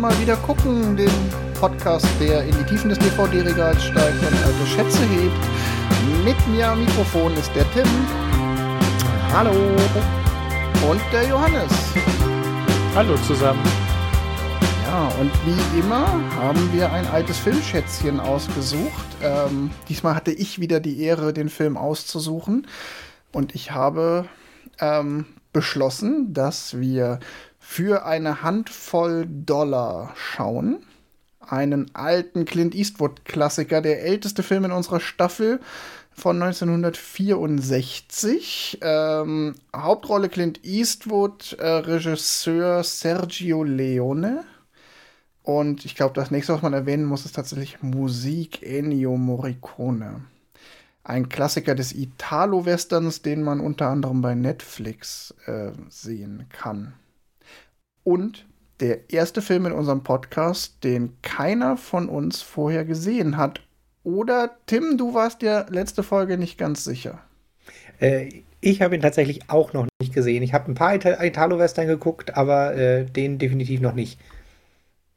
mal wieder gucken, dem Podcast, der in die Tiefen des DVD-Regals steigt und alte Schätze hebt. Mit mir am Mikrofon ist der Tim. Hallo. Und der Johannes. Hallo zusammen. Ja, und wie immer haben wir ein altes Filmschätzchen ausgesucht. Ähm, diesmal hatte ich wieder die Ehre, den Film auszusuchen. Und ich habe ähm, beschlossen, dass wir für eine Handvoll Dollar schauen. Einen alten Clint Eastwood-Klassiker, der älteste Film in unserer Staffel von 1964. Ähm, Hauptrolle Clint Eastwood, äh, Regisseur Sergio Leone. Und ich glaube, das nächste, was man erwähnen muss, ist tatsächlich Musik Ennio Morricone. Ein Klassiker des Italo-Westerns, den man unter anderem bei Netflix äh, sehen kann. Und der erste Film in unserem Podcast, den keiner von uns vorher gesehen hat. Oder Tim, du warst ja letzte Folge nicht ganz sicher. Äh, ich habe ihn tatsächlich auch noch nicht gesehen. Ich habe ein paar Italo-Western geguckt, aber äh, den definitiv noch nicht.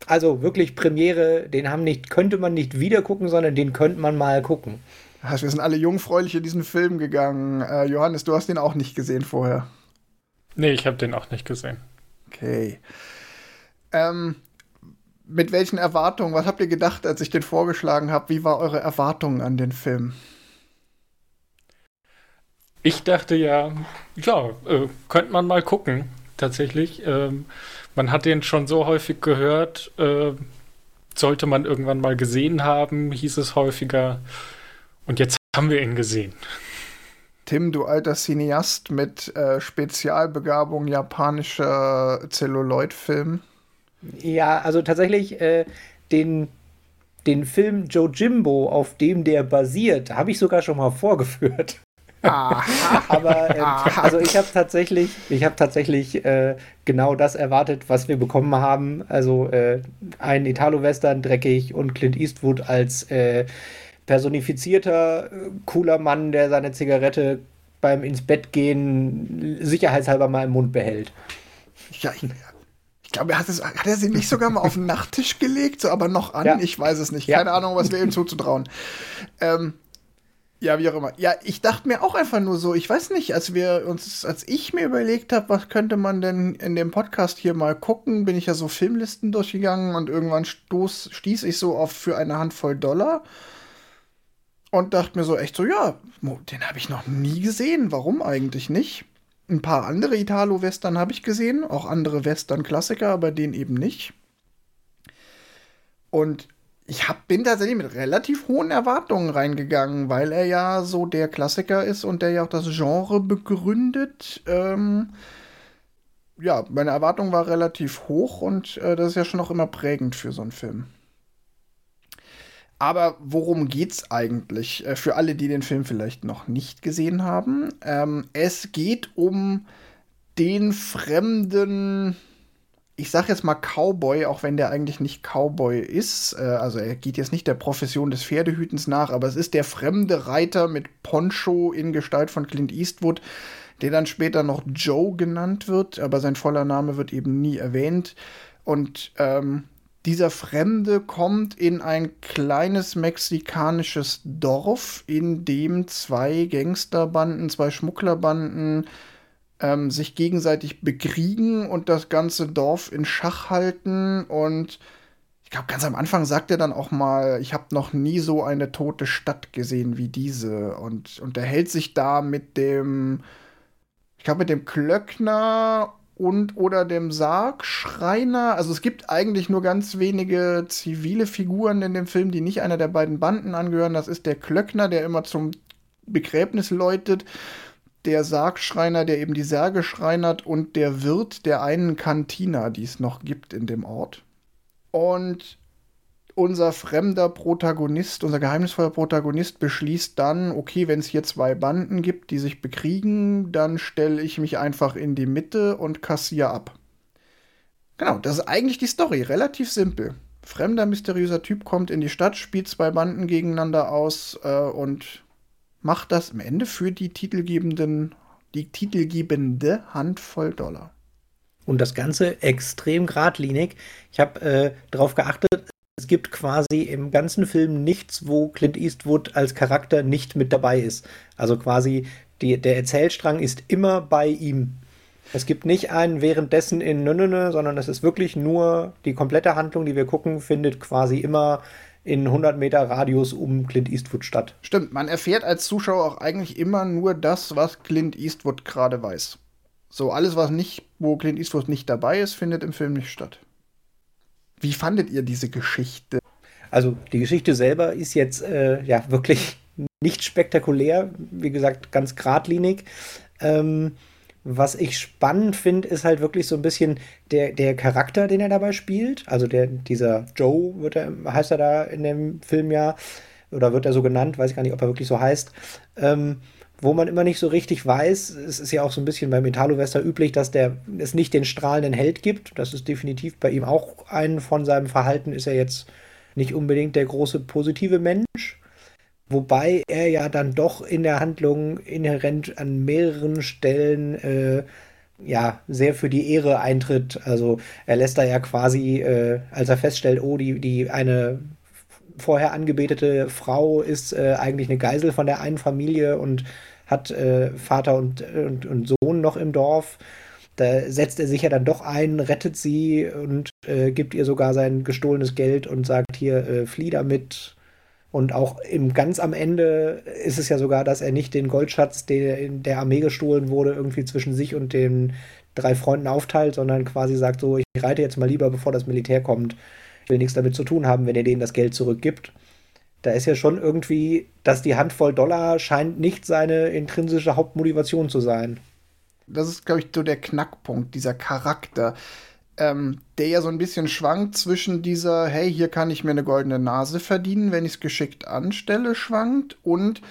Also wirklich Premiere, den haben nicht, könnte man nicht wieder gucken, sondern den könnte man mal gucken. wir sind alle jungfräulich in diesen Film gegangen. Äh, Johannes, du hast den auch nicht gesehen vorher. Nee, ich habe den auch nicht gesehen. Okay. Ähm, mit welchen Erwartungen, was habt ihr gedacht, als ich den vorgeschlagen habe? Wie war eure Erwartung an den Film? Ich dachte ja, ja, äh, könnte man mal gucken, tatsächlich. Ähm, man hat den schon so häufig gehört, äh, sollte man irgendwann mal gesehen haben, hieß es häufiger. Und jetzt haben wir ihn gesehen. Tim, du alter Cineast mit äh, Spezialbegabung japanischer Celluloid-Film. Ja, also tatsächlich äh, den, den Film Joe Jimbo, auf dem der basiert, habe ich sogar schon mal vorgeführt. Aber ähm, also ich habe tatsächlich, ich habe tatsächlich äh, genau das erwartet, was wir bekommen haben. Also äh, ein Italo-Western dreckig und Clint Eastwood als äh, personifizierter cooler Mann, der seine Zigarette beim ins Bett gehen sicherheitshalber mal im Mund behält. Ja, ich, ich glaube, er hat, es, hat er sie nicht sogar mal auf den Nachttisch gelegt, so aber noch an. Ja. Ich weiß es nicht. Keine ja. Ahnung, was wir ihm zuzutrauen. Ähm, ja, wie auch immer. Ja, ich dachte mir auch einfach nur so, ich weiß nicht, als wir uns, als ich mir überlegt habe, was könnte man denn in dem Podcast hier mal gucken, bin ich ja so Filmlisten durchgegangen und irgendwann stoß, stieß ich so auf für eine Handvoll Dollar und dachte mir so echt so, ja, den habe ich noch nie gesehen. Warum eigentlich nicht? Ein paar andere Italo-Western habe ich gesehen, auch andere Western-Klassiker, aber den eben nicht. Und ich hab, bin tatsächlich mit relativ hohen Erwartungen reingegangen, weil er ja so der Klassiker ist und der ja auch das Genre begründet. Ähm, ja, meine Erwartung war relativ hoch und äh, das ist ja schon auch immer prägend für so einen Film. Aber worum geht's eigentlich? Äh, für alle, die den Film vielleicht noch nicht gesehen haben. Ähm, es geht um den fremden ich sag jetzt mal Cowboy, auch wenn der eigentlich nicht Cowboy ist. Äh, also er geht jetzt nicht der Profession des Pferdehütens nach, aber es ist der fremde Reiter mit Poncho in Gestalt von Clint Eastwood, der dann später noch Joe genannt wird, aber sein voller Name wird eben nie erwähnt. Und ähm, dieser Fremde kommt in ein kleines mexikanisches Dorf, in dem zwei Gangsterbanden, zwei Schmugglerbanden ähm, sich gegenseitig bekriegen und das ganze Dorf in Schach halten. Und ich glaube, ganz am Anfang sagt er dann auch mal, ich habe noch nie so eine tote Stadt gesehen wie diese. Und, er hält sich da mit dem, ich glaube, mit dem Klöckner und oder dem Sargschreiner. Also es gibt eigentlich nur ganz wenige zivile Figuren in dem Film, die nicht einer der beiden Banden angehören. Das ist der Klöckner, der immer zum Begräbnis läutet der Sargschreiner, der eben die Särge schreinert und der Wirt der einen Kantina, die es noch gibt in dem Ort. Und unser fremder Protagonist, unser geheimnisvoller Protagonist beschließt dann, okay, wenn es hier zwei Banden gibt, die sich bekriegen, dann stelle ich mich einfach in die Mitte und kassiere ab. Genau, das ist eigentlich die Story, relativ simpel. Fremder, mysteriöser Typ kommt in die Stadt, spielt zwei Banden gegeneinander aus äh, und macht das am Ende für die titelgebenden, die titelgebende Handvoll Dollar. Und das Ganze extrem geradlinig. Ich habe äh, darauf geachtet, es gibt quasi im ganzen Film nichts, wo Clint Eastwood als Charakter nicht mit dabei ist. Also quasi die, der Erzählstrang ist immer bei ihm. Es gibt nicht einen währenddessen in Nö, sondern es ist wirklich nur die komplette Handlung, die wir gucken, findet quasi immer in 100 Meter Radius um Clint Eastwood statt. Stimmt, man erfährt als Zuschauer auch eigentlich immer nur das, was Clint Eastwood gerade weiß. So, alles, was nicht, wo Clint Eastwood nicht dabei ist, findet im Film nicht statt. Wie fandet ihr diese Geschichte? Also, die Geschichte selber ist jetzt äh, ja wirklich nicht spektakulär, wie gesagt, ganz geradlinig. Ähm, was ich spannend finde, ist halt wirklich so ein bisschen der, der Charakter, den er dabei spielt. Also der, dieser Joe wird er, heißt er da in dem Film ja, oder wird er so genannt, weiß ich gar nicht, ob er wirklich so heißt. Ähm, wo man immer nicht so richtig weiß, es ist ja auch so ein bisschen beim Italo-Wester üblich, dass der es nicht den strahlenden Held gibt. Das ist definitiv bei ihm auch ein von seinem Verhalten ist er jetzt nicht unbedingt der große positive Mensch. Wobei er ja dann doch in der Handlung inhärent an mehreren Stellen äh, ja sehr für die Ehre eintritt. Also er lässt da ja quasi, äh, als er feststellt, oh, die, die eine vorher angebetete Frau ist äh, eigentlich eine Geisel von der einen Familie und hat äh, Vater und, und, und, Sohn noch im Dorf. Da setzt er sich ja dann doch ein, rettet sie und äh, gibt ihr sogar sein gestohlenes Geld und sagt hier, äh, flieh damit. Und auch im ganz am Ende ist es ja sogar, dass er nicht den Goldschatz, der in der Armee gestohlen wurde, irgendwie zwischen sich und den drei Freunden aufteilt, sondern quasi sagt so, ich reite jetzt mal lieber, bevor das Militär kommt. Ich will nichts damit zu tun haben, wenn er denen das Geld zurückgibt da ist ja schon irgendwie, dass die Handvoll Dollar scheint nicht seine intrinsische Hauptmotivation zu sein. Das ist, glaube ich, so der Knackpunkt, dieser Charakter, ähm, der ja so ein bisschen schwankt zwischen dieser, hey, hier kann ich mir eine goldene Nase verdienen, wenn ich es geschickt anstelle, schwankt und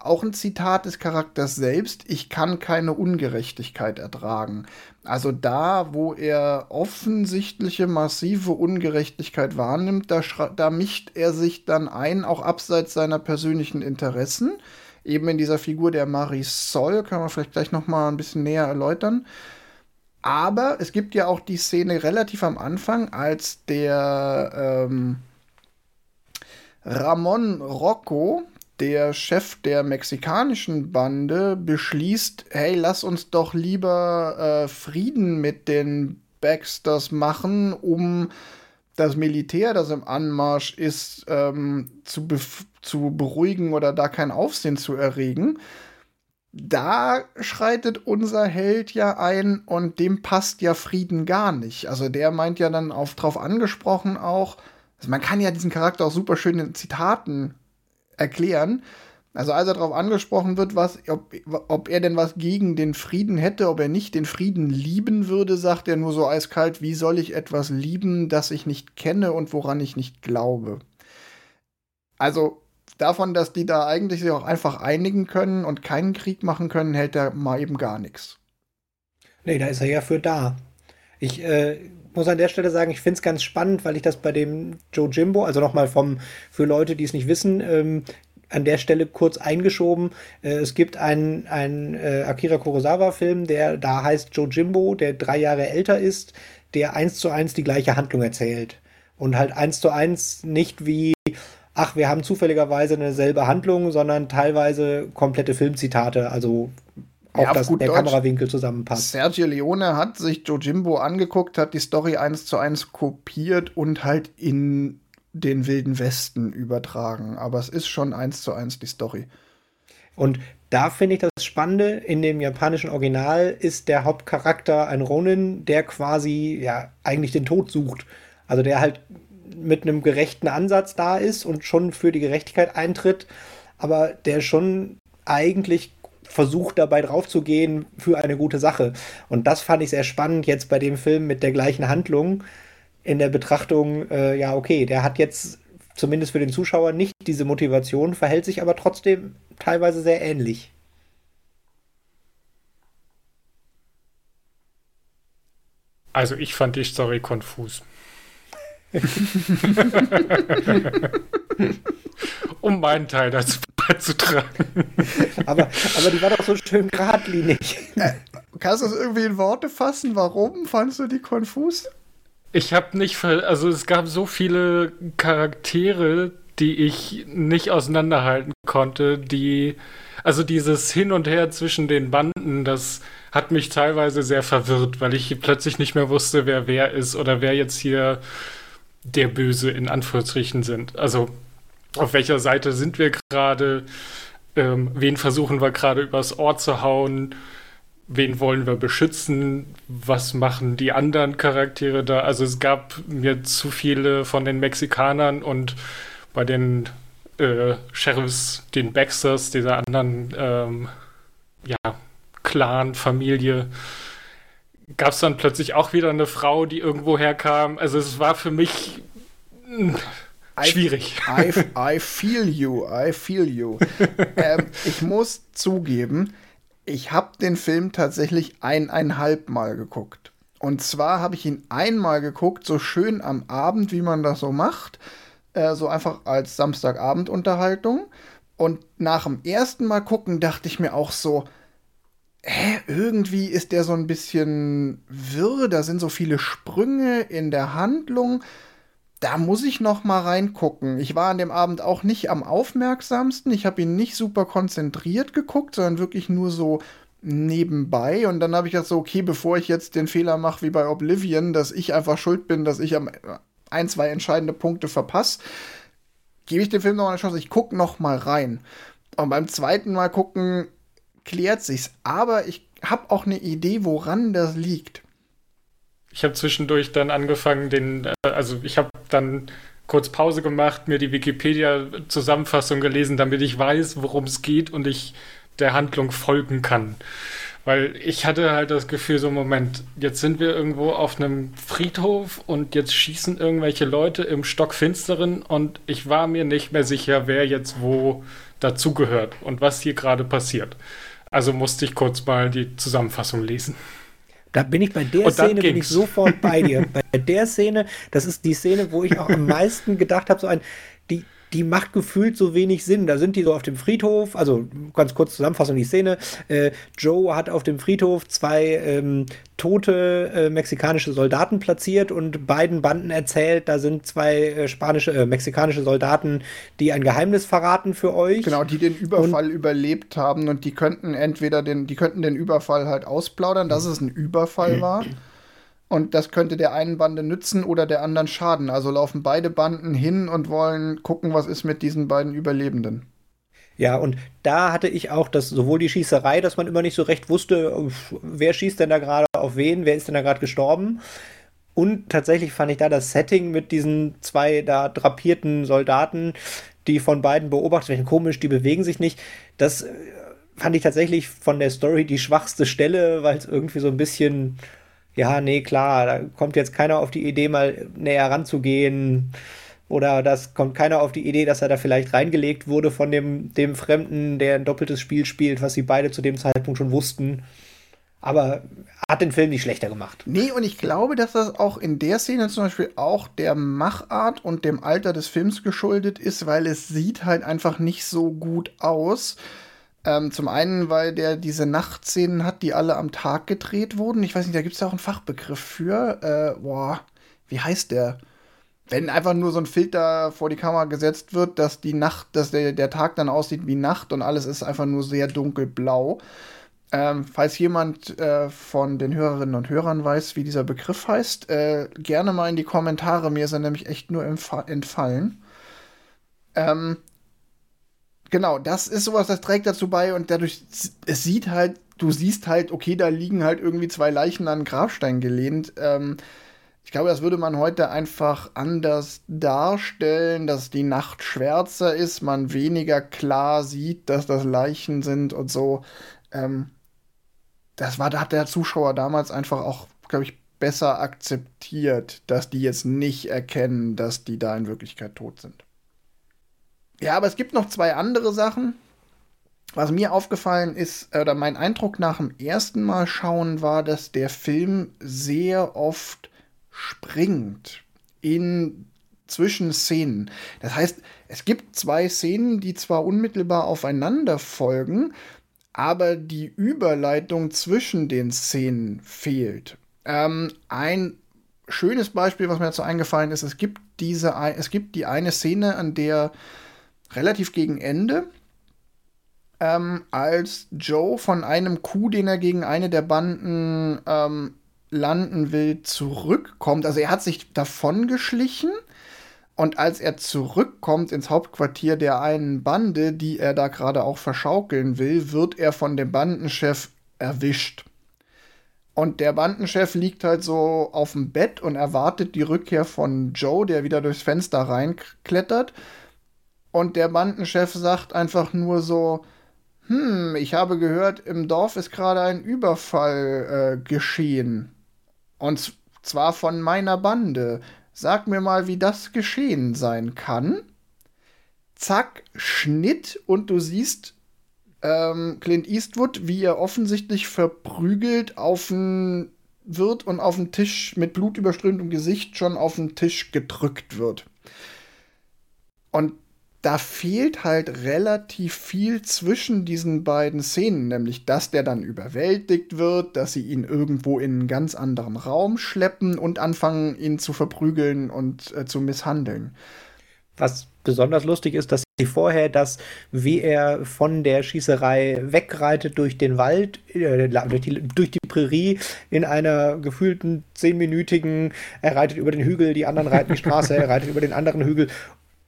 auch ein Zitat des Charakters selbst, ich kann keine Ungerechtigkeit ertragen. Also da, wo er offensichtliche massive Ungerechtigkeit wahrnimmt, da, da mischt er sich dann ein, auch abseits seiner persönlichen Interessen. Eben in dieser Figur der Marisol, kann man vielleicht gleich noch mal ein bisschen näher erläutern. Aber es gibt ja auch die Szene relativ am Anfang, als der ähm, Ramon Rocco, der Chef der mexikanischen Bande beschließt, hey, lass uns doch lieber äh, Frieden mit den Baxters machen, um das Militär, das im Anmarsch ist, ähm, zu, zu beruhigen oder da kein Aufsehen zu erregen. Da schreitet unser Held ja ein und dem passt ja Frieden gar nicht. Also der meint ja dann auf drauf angesprochen auch, also man kann ja diesen Charakter auch super schön in Zitaten erklären. Also als er darauf angesprochen wird, was, ob, ob er denn was gegen den Frieden hätte, ob er nicht den Frieden lieben würde, sagt er nur so eiskalt, wie soll ich etwas lieben, das ich nicht kenne und woran ich nicht glaube. Also davon, dass die da eigentlich sich auch einfach einigen können und keinen Krieg machen können, hält er mal eben gar nichts. Nee, da ist er ja für da. Ich äh, muss an der Stelle sagen, ich finde es ganz spannend, weil ich das bei dem Joe Jimbo, also nochmal vom, für Leute, die es nicht wissen, ähm, an der Stelle kurz eingeschoben. Äh, es gibt einen, äh, Akira Kurosawa-Film, der da heißt Joe Jimbo, der drei Jahre älter ist, der eins zu eins die gleiche Handlung erzählt. Und halt eins zu eins nicht wie, ach, wir haben zufälligerweise eine selbe Handlung, sondern teilweise komplette Filmzitate, also auch ja, dass der Deutsch, Kamerawinkel zusammenpasst. Sergio Leone hat sich Jojimbo angeguckt, hat die Story eins zu eins kopiert und halt in den Wilden Westen übertragen. Aber es ist schon eins zu eins die Story. Und da finde ich das Spannende, in dem japanischen Original ist der Hauptcharakter ein Ronin, der quasi ja eigentlich den Tod sucht. Also der halt mit einem gerechten Ansatz da ist und schon für die Gerechtigkeit eintritt, aber der schon eigentlich versucht dabei drauf zu gehen für eine gute Sache. Und das fand ich sehr spannend jetzt bei dem Film mit der gleichen Handlung in der Betrachtung, äh, ja, okay, der hat jetzt zumindest für den Zuschauer nicht diese Motivation, verhält sich aber trotzdem teilweise sehr ähnlich. Also ich fand die Story konfus. um meinen Teil dazu beizutragen. aber, aber die war doch so schön geradlinig. Äh, Kannst du es irgendwie in Worte fassen? Warum fandest du die konfus? Ich habe nicht, also es gab so viele Charaktere, die ich nicht auseinanderhalten konnte, die, also dieses Hin und Her zwischen den Banden, das hat mich teilweise sehr verwirrt, weil ich plötzlich nicht mehr wusste, wer wer ist oder wer jetzt hier der Böse in Anführungsstrichen sind. Also auf welcher Seite sind wir gerade, ähm, wen versuchen wir gerade übers Ohr zu hauen, wen wollen wir beschützen, was machen die anderen Charaktere da. Also es gab mir zu viele von den Mexikanern und bei den äh, Sheriffs, den Baxters, dieser anderen ähm, ja, Clan, Familie, gab es dann plötzlich auch wieder eine Frau, die irgendwo herkam. Also es war für mich hm, schwierig. I, I, I, feel you, I feel you. ähm, ich muss zugeben, ich habe den Film tatsächlich eineinhalb Mal geguckt. Und zwar habe ich ihn einmal geguckt, so schön am Abend, wie man das so macht. Äh, so einfach als Samstagabendunterhaltung. Und nach dem ersten Mal gucken dachte ich mir auch so, hä, irgendwie ist der so ein bisschen wirr, da sind so viele Sprünge in der Handlung. Da muss ich noch mal reingucken. Ich war an dem Abend auch nicht am aufmerksamsten. Ich habe ihn nicht super konzentriert geguckt, sondern wirklich nur so nebenbei. Und dann habe ich gedacht so, okay, bevor ich jetzt den Fehler mache wie bei Oblivion, dass ich einfach schuld bin, dass ich am ein, zwei entscheidende Punkte verpasse, gebe ich dem Film noch eine Chance. Ich gucke noch mal rein. Und beim zweiten Mal gucken klärt sich's. Aber ich habe auch eine Idee, woran das liegt. Ich habe zwischendurch dann angefangen, den, äh, also ich habe dann kurz Pause gemacht, mir die Wikipedia-Zusammenfassung gelesen, damit ich weiß, worum es geht und ich der Handlung folgen kann. Weil ich hatte halt das Gefühl, so Moment, jetzt sind wir irgendwo auf einem Friedhof und jetzt schießen irgendwelche Leute im Stockfinsteren und ich war mir nicht mehr sicher, wer jetzt wo dazugehört und was hier gerade passiert. Also musste ich kurz mal die Zusammenfassung lesen. Da bin ich bei der Szene bin ich sofort bei dir. bei der Szene, das ist die Szene, wo ich auch am meisten gedacht habe, so ein, die, die macht gefühlt so wenig Sinn. Da sind die so auf dem Friedhof, also ganz kurz Zusammenfassung die Szene. Äh, Joe hat auf dem Friedhof zwei ähm, tote äh, mexikanische Soldaten platziert und beiden Banden erzählt, da sind zwei äh, spanische, äh, mexikanische Soldaten, die ein Geheimnis verraten für euch. Genau, die den Überfall und, überlebt haben und die könnten entweder den, die könnten den Überfall halt ausplaudern, dass es ein Überfall war. Und das könnte der einen Bande nützen oder der anderen schaden. Also laufen beide Banden hin und wollen gucken, was ist mit diesen beiden Überlebenden. Ja, und da hatte ich auch das, sowohl die Schießerei, dass man immer nicht so recht wusste, wer schießt denn da gerade auf wen, wer ist denn da gerade gestorben. Und tatsächlich fand ich da das Setting mit diesen zwei da drapierten Soldaten, die von beiden beobachtet werden, komisch, die bewegen sich nicht. Das äh, fand ich tatsächlich von der Story die schwachste Stelle, weil es irgendwie so ein bisschen ja, nee, klar, da kommt jetzt keiner auf die Idee, mal näher ranzugehen. Oder das kommt keiner auf die Idee, dass er da vielleicht reingelegt wurde von dem, dem Fremden, der ein doppeltes Spiel spielt, was sie beide zu dem Zeitpunkt schon wussten. Aber hat den Film nicht schlechter gemacht. Nee, und ich glaube, dass das auch in der Szene zum Beispiel auch der Machart und dem Alter des Films geschuldet ist, weil es sieht halt einfach nicht so gut aus. Ähm, zum einen, weil der diese Nachtszenen hat, die alle am Tag gedreht wurden. Ich weiß nicht, da gibt es ja auch einen Fachbegriff für. Äh, boah, wie heißt der? Wenn einfach nur so ein Filter vor die Kamera gesetzt wird, dass die Nacht, dass der, der Tag dann aussieht wie Nacht und alles ist einfach nur sehr dunkelblau. Ähm, falls jemand äh, von den Hörerinnen und Hörern weiß, wie dieser Begriff heißt, äh, gerne mal in die Kommentare. Mir ist er nämlich echt nur entfallen. Ähm, genau, das ist sowas, das trägt dazu bei und dadurch, es sieht halt, du siehst halt, okay, da liegen halt irgendwie zwei Leichen an den Grabstein gelehnt. Ähm, ich glaube, das würde man heute einfach anders darstellen, dass die Nacht schwärzer ist, man weniger klar sieht, dass das Leichen sind und so. Ähm, das war, hat der Zuschauer damals einfach auch, glaube ich, besser akzeptiert, dass die jetzt nicht erkennen, dass die da in Wirklichkeit tot sind. Ja, aber es gibt noch zwei andere Sachen. Was mir aufgefallen ist, oder mein Eindruck nach dem ersten Mal schauen war, dass der Film sehr oft springt in Zwischenszenen. Das heißt, es gibt zwei Szenen, die zwar unmittelbar aufeinander folgen, aber die Überleitung zwischen den Szenen fehlt. Ähm, ein schönes Beispiel, was mir dazu eingefallen ist, es gibt diese, es gibt die eine Szene, an der relativ gegen Ende, ähm, als Joe von einem Coup, den er gegen eine der Banden ähm, landen will, zurückkommt. Also er hat sich davon geschlichen. Und als er zurückkommt ins Hauptquartier der einen Bande, die er da gerade auch verschaukeln will, wird er von dem Bandenchef erwischt. Und der Bandenchef liegt halt so auf dem Bett und erwartet die Rückkehr von Joe, der wieder durchs Fenster reinklettert. Und der Bandenchef sagt einfach nur so, hm, ich habe gehört, im Dorf ist gerade ein Überfall äh, geschehen. Und zwar von meiner Bande. Sag mir mal, wie das geschehen sein kann. Zack, Schnitt und du siehst ähm, Clint Eastwood, wie er offensichtlich verprügelt auf wird und auf den Tisch mit blutüberströmtem Gesicht schon auf den Tisch gedrückt wird. Und da fehlt halt relativ viel zwischen diesen beiden Szenen, nämlich dass der dann überwältigt wird, dass sie ihn irgendwo in einen ganz anderen Raum schleppen und anfangen, ihn zu verprügeln und äh, zu misshandeln. Was besonders lustig ist, dass sie vorher das, wie er von der Schießerei wegreitet durch den Wald, äh, durch, die, durch die Prärie in einer gefühlten zehnminütigen, er reitet über den Hügel, die anderen reiten die Straße, er reitet über den anderen Hügel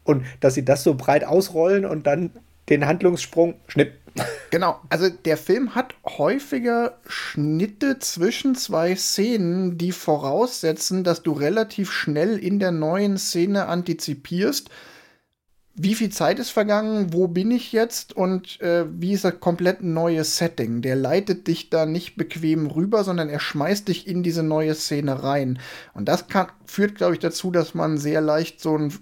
und dass sie das so breit ausrollen und dann den Handlungssprung schnipp. Genau, also der Film hat häufiger Schnitte zwischen zwei Szenen, die voraussetzen, dass du relativ schnell in der neuen Szene antizipierst, wie viel Zeit ist vergangen, wo bin ich jetzt und äh, wie ist das komplett neue Setting. Der leitet dich da nicht bequem rüber, sondern er schmeißt dich in diese neue Szene rein. Und das kann, führt, glaube ich, dazu, dass man sehr leicht so ein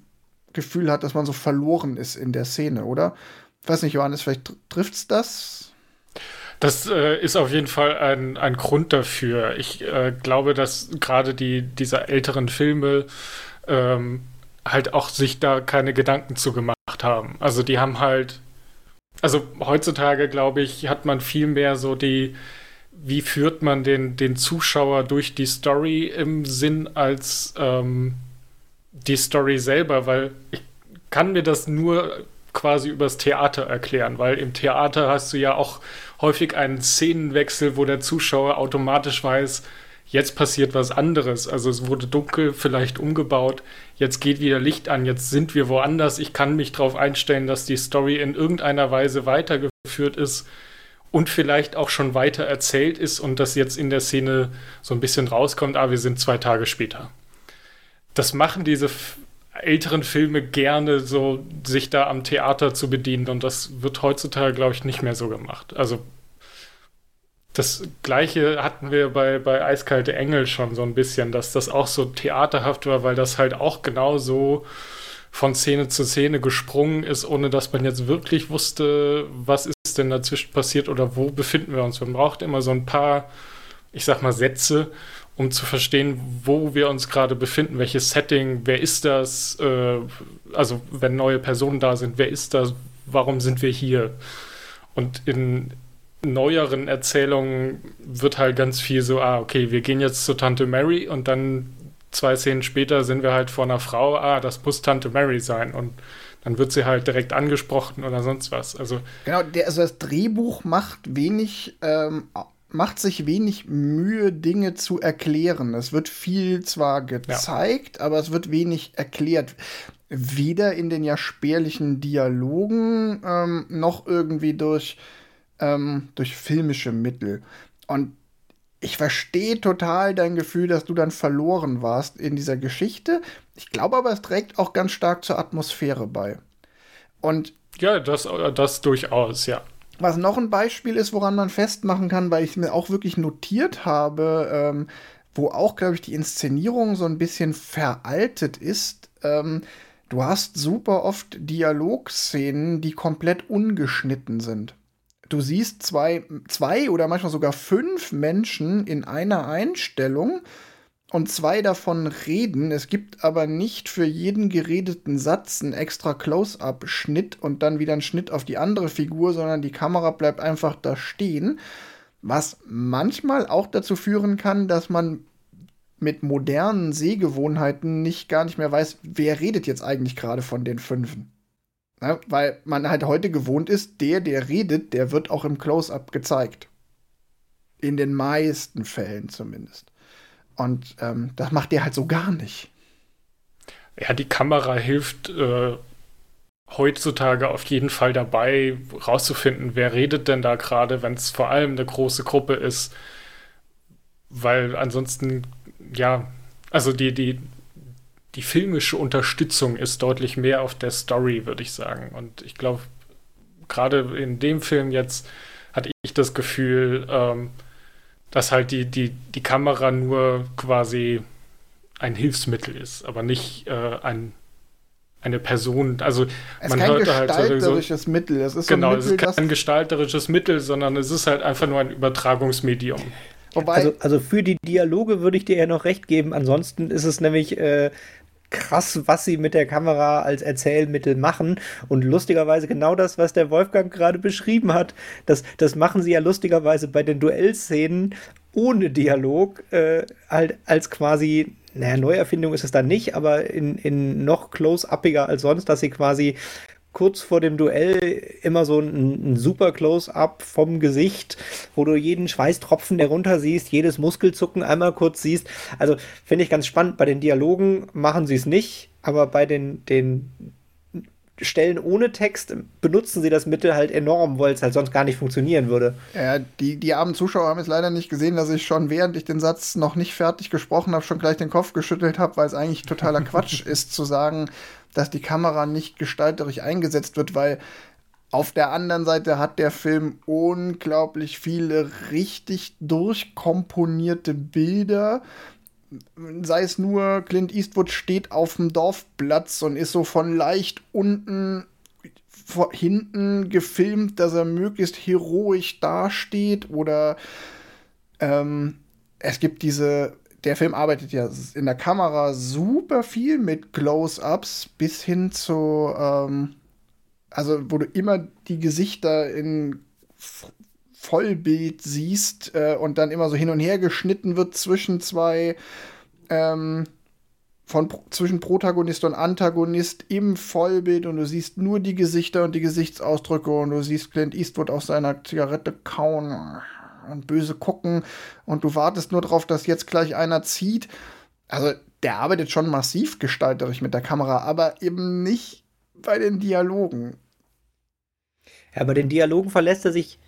Gefühl hat, dass man so verloren ist in der Szene, oder? Ich weiß nicht, Johannes, vielleicht trifft's das? Das äh, ist auf jeden Fall ein, ein Grund dafür. Ich äh, glaube, dass gerade die, diese älteren Filme ähm, halt auch sich da keine Gedanken zu gemacht haben. Also die haben halt, also heutzutage, glaube ich, hat man viel mehr so die, wie führt man den, den Zuschauer durch die Story im Sinn als ähm, die Story selber, weil ich kann mir das nur quasi übers Theater erklären, weil im Theater hast du ja auch häufig einen Szenenwechsel, wo der Zuschauer automatisch weiß, jetzt passiert was anderes. Also es wurde dunkel, vielleicht umgebaut, jetzt geht wieder Licht an, jetzt sind wir woanders. Ich kann mich darauf einstellen, dass die Story in irgendeiner Weise weitergeführt ist und vielleicht auch schon weiter erzählt ist und das jetzt in der Szene so ein bisschen rauskommt, ah, wir sind zwei Tage später das machen diese älteren Filme gerne, so sich da am Theater zu bedienen. Und das wird heutzutage, glaube ich, nicht mehr so gemacht. Also das gleiche hatten wir bei, bei Eiskalte Engel schon so ein bisschen, dass das auch so theaterhaft war, weil das halt auch genau so von Szene zu Szene gesprungen ist, ohne dass man jetzt wirklich wusste, was ist denn dazwischen passiert oder wo befinden wir uns. Man braucht immer so ein paar, ich sag mal, Sätze, um zu verstehen, wo wir uns gerade befinden, welches Setting, wer ist das, äh, also wenn neue Personen da sind, wer ist das, warum sind wir hier? Und in neueren Erzählungen wird halt ganz viel so, ah, okay, wir gehen jetzt zu Tante Mary und dann zwei Szenen später sind wir halt vor einer Frau, ah, das muss Tante Mary sein und dann wird sie halt direkt angesprochen oder sonst was. Also genau, der, also das Drehbuch macht wenig ähm, macht sich wenig Mühe, Dinge zu erklären. Es wird viel zwar gezeigt, ja. aber es wird wenig erklärt. Weder in den ja spärlichen Dialogen ähm, noch irgendwie durch, ähm, durch filmische Mittel. Und ich verstehe total dein Gefühl, dass du dann verloren warst in dieser Geschichte. Ich glaube aber, es trägt auch ganz stark zur Atmosphäre bei. Und ja, das, das durchaus, ja. Was noch ein Beispiel ist, woran man festmachen kann, weil ich mir auch wirklich notiert habe, ähm, wo auch, glaube ich, die Inszenierung so ein bisschen veraltet ist. Ähm, du hast super oft Dialogszenen, die komplett ungeschnitten sind. Du siehst zwei, zwei oder manchmal sogar fünf Menschen in einer Einstellung und zwei davon reden. Es gibt aber nicht für jeden geredeten Satz einen extra Close-up-Schnitt und dann wieder einen Schnitt auf die andere Figur, sondern die Kamera bleibt einfach da stehen. Was manchmal auch dazu führen kann, dass man mit modernen Sehgewohnheiten nicht gar nicht mehr weiß, wer redet jetzt eigentlich gerade von den Fünfen. Ja, weil man halt heute gewohnt ist, der, der redet, der wird auch im Close-up gezeigt. In den meisten Fällen zumindest. Und ähm, das macht der halt so gar nicht. Ja, die Kamera hilft äh, heutzutage auf jeden Fall dabei, rauszufinden, wer redet denn da gerade, wenn es vor allem eine große Gruppe ist. Weil ansonsten, ja, also die, die, die filmische Unterstützung ist deutlich mehr auf der Story, würde ich sagen. Und ich glaube, gerade in dem Film jetzt hatte ich das Gefühl, ähm, dass halt die, die, die Kamera nur quasi ein Hilfsmittel ist, aber nicht äh, ein, eine Person. Also es man hört halt so, gestalterisches Mittel. Es ist genau, so ein Mittel, es ist kein gestalterisches Mittel, sondern es ist halt einfach nur ein Übertragungsmedium. Wobei, also, also für die Dialoge würde ich dir ja noch recht geben. Ansonsten ist es nämlich äh, krass, was sie mit der Kamera als Erzählmittel machen. Und lustigerweise genau das, was der Wolfgang gerade beschrieben hat, das, das machen sie ja lustigerweise bei den Duellszenen ohne Dialog, äh, halt als quasi, naja, Neuerfindung ist es dann nicht, aber in, in noch close-uppiger als sonst, dass sie quasi kurz vor dem Duell immer so ein, ein super Close-up vom Gesicht, wo du jeden Schweißtropfen, der runter siehst, jedes Muskelzucken einmal kurz siehst. Also finde ich ganz spannend. Bei den Dialogen machen sie es nicht, aber bei den, den Stellen ohne Text benutzen sie das Mittel halt enorm, weil es halt sonst gar nicht funktionieren würde. Ja, die, die armen Zuschauer haben es leider nicht gesehen, dass ich schon, während ich den Satz noch nicht fertig gesprochen habe, schon gleich den Kopf geschüttelt habe, weil es eigentlich totaler Quatsch ist zu sagen, dass die Kamera nicht gestalterisch eingesetzt wird, weil auf der anderen Seite hat der Film unglaublich viele richtig durchkomponierte Bilder. Sei es nur, Clint Eastwood steht auf dem Dorfplatz und ist so von leicht unten hinten gefilmt, dass er möglichst heroisch dasteht. Oder ähm, es gibt diese der Film arbeitet ja in der Kamera super viel mit Close-ups bis hin zu, ähm, also wo du immer die Gesichter in Vollbild siehst äh, und dann immer so hin und her geschnitten wird zwischen zwei ähm, von zwischen Protagonist und Antagonist im Vollbild und du siehst nur die Gesichter und die Gesichtsausdrücke und du siehst Clint Eastwood auf seiner Zigarette kauen und böse gucken und du wartest nur darauf, dass jetzt gleich einer zieht. Also der arbeitet schon massiv gestalterisch mit der Kamera, aber eben nicht bei den Dialogen. Ja, bei den Dialogen verlässt er sich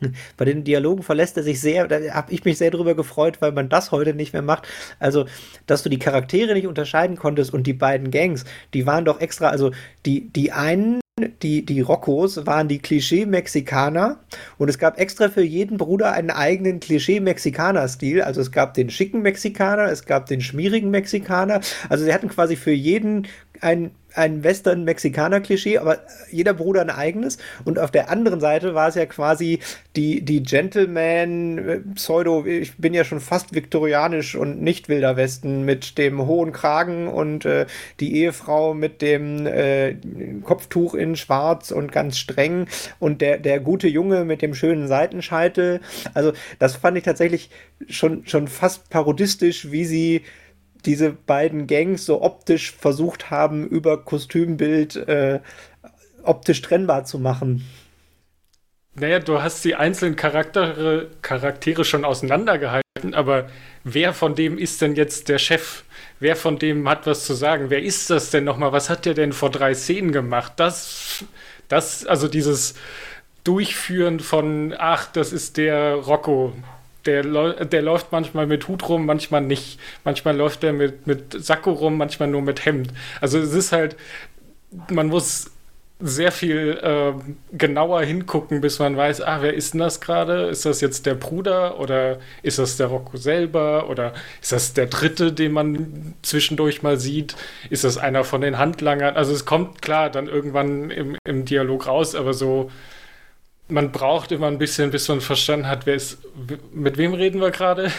bei den Dialogen verlässt er sich sehr, da habe ich mich sehr drüber gefreut, weil man das heute nicht mehr macht. Also, dass du die Charaktere nicht unterscheiden konntest und die beiden Gangs, die waren doch extra, also die, die einen die, die Roccos waren die Klischee-Mexikaner und es gab extra für jeden Bruder einen eigenen Klischee-Mexikaner-Stil. Also es gab den schicken Mexikaner, es gab den schmierigen Mexikaner. Also sie hatten quasi für jeden ein ein Western-Mexikaner-Klischee, aber jeder Bruder ein eigenes. Und auf der anderen Seite war es ja quasi die, die Gentleman-Pseudo, äh, ich bin ja schon fast viktorianisch und nicht Wilder Westen mit dem hohen Kragen und äh, die Ehefrau mit dem äh, Kopftuch in schwarz und ganz streng und der, der gute Junge mit dem schönen Seitenscheitel. Also das fand ich tatsächlich schon, schon fast parodistisch, wie sie diese beiden Gangs so optisch versucht haben, über Kostümbild äh, optisch trennbar zu machen. Naja, du hast die einzelnen Charaktere, Charaktere schon auseinandergehalten, aber wer von dem ist denn jetzt der Chef? Wer von dem hat was zu sagen? Wer ist das denn nochmal? Was hat der denn vor drei Szenen gemacht? Das, das, also dieses Durchführen von, ach, das ist der Rocco, der, der läuft manchmal mit Hut rum, manchmal nicht. Manchmal läuft er mit, mit Sakko rum, manchmal nur mit Hemd. Also es ist halt, man muss sehr viel äh, genauer hingucken, bis man weiß, ah, wer ist denn das gerade? Ist das jetzt der Bruder oder ist das der Rocco selber oder ist das der Dritte, den man zwischendurch mal sieht? Ist das einer von den Handlangern? Also es kommt klar dann irgendwann im, im Dialog raus, aber so man braucht immer ein bisschen, bis man verstanden hat, wer ist, mit wem reden wir gerade?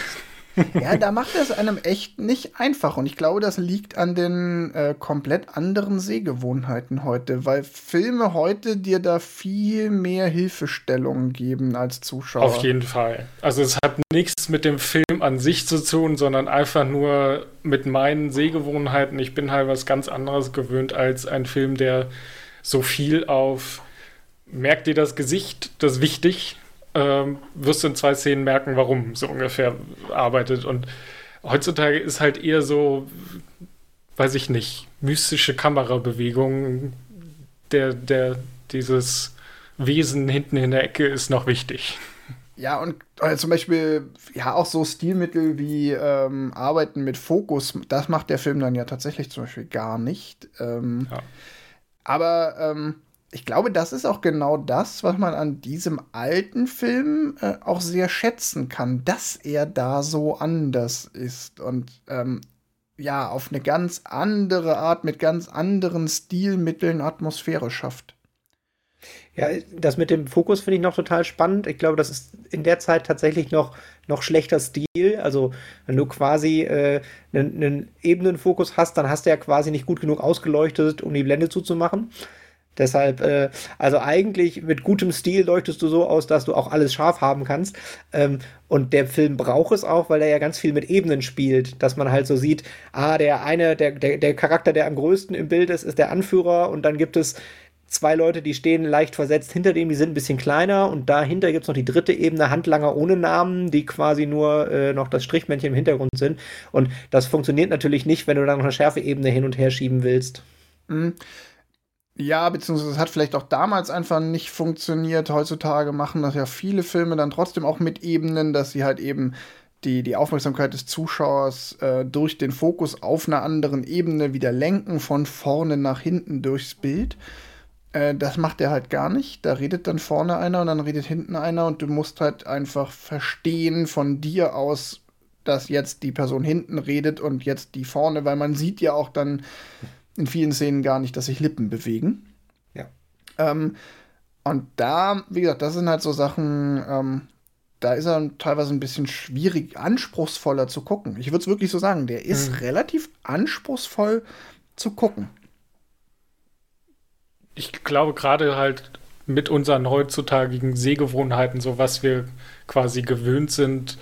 ja, da macht er es einem echt nicht einfach. Und ich glaube, das liegt an den äh, komplett anderen Sehgewohnheiten heute, weil Filme heute dir da viel mehr Hilfestellungen geben als Zuschauer. Auf jeden Fall. Also es hat nichts mit dem Film an sich zu tun, sondern einfach nur mit meinen Sehgewohnheiten. Ich bin halt was ganz anderes gewöhnt als ein Film, der so viel auf merkt dir das Gesicht, das ist wichtig, ähm, wirst du in zwei Szenen merken, warum so ungefähr arbeitet. Und heutzutage ist halt eher so, weiß ich nicht, mystische Kamerabewegungen, der, der, dieses Wesen hinten in der Ecke ist noch wichtig. Ja, und äh, zum Beispiel, ja, auch so Stilmittel wie ähm, Arbeiten mit Fokus, das macht der Film dann ja tatsächlich zum Beispiel gar nicht. Ähm, ja. Aber ähm, ich glaube, das ist auch genau das, was man an diesem alten Film äh, auch sehr schätzen kann, dass er da so anders ist und ähm, ja, auf eine ganz andere Art, mit ganz anderen Stilmitteln Atmosphäre schafft. Ja, das mit dem Fokus finde ich noch total spannend. Ich glaube, das ist in der Zeit tatsächlich noch, noch schlechter Stil. Also, wenn du quasi äh, einen, einen Ebenenfokus hast, dann hast du ja quasi nicht gut genug ausgeleuchtet, um die Blende zuzumachen. Deshalb, äh, also eigentlich mit gutem Stil leuchtest du so aus, dass du auch alles scharf haben kannst. Ähm, und der Film braucht es auch, weil er ja ganz viel mit Ebenen spielt, dass man halt so sieht, ah, der eine, der, der, der Charakter, der am größten im Bild ist, ist der Anführer und dann gibt es zwei Leute, die stehen leicht versetzt hinter dem, die sind ein bisschen kleiner und dahinter gibt es noch die dritte Ebene, Handlanger ohne Namen, die quasi nur äh, noch das Strichmännchen im Hintergrund sind. Und das funktioniert natürlich nicht, wenn du dann noch eine Schärfe-Ebene hin und her schieben willst. Mhm. Ja, beziehungsweise es hat vielleicht auch damals einfach nicht funktioniert. Heutzutage machen das ja viele Filme dann trotzdem auch mit Ebenen, dass sie halt eben die, die Aufmerksamkeit des Zuschauers äh, durch den Fokus auf einer anderen Ebene wieder lenken, von vorne nach hinten durchs Bild. Äh, das macht er halt gar nicht. Da redet dann vorne einer und dann redet hinten einer und du musst halt einfach verstehen von dir aus, dass jetzt die Person hinten redet und jetzt die vorne, weil man sieht ja auch dann in vielen Szenen gar nicht, dass sich Lippen bewegen. Ja. Ähm, und da, wie gesagt, das sind halt so Sachen, ähm, da ist er teilweise ein bisschen schwierig, anspruchsvoller zu gucken. Ich würde es wirklich so sagen, der ist mhm. relativ anspruchsvoll zu gucken. Ich glaube, gerade halt mit unseren heutzutage Sehgewohnheiten, so was wir quasi gewöhnt sind,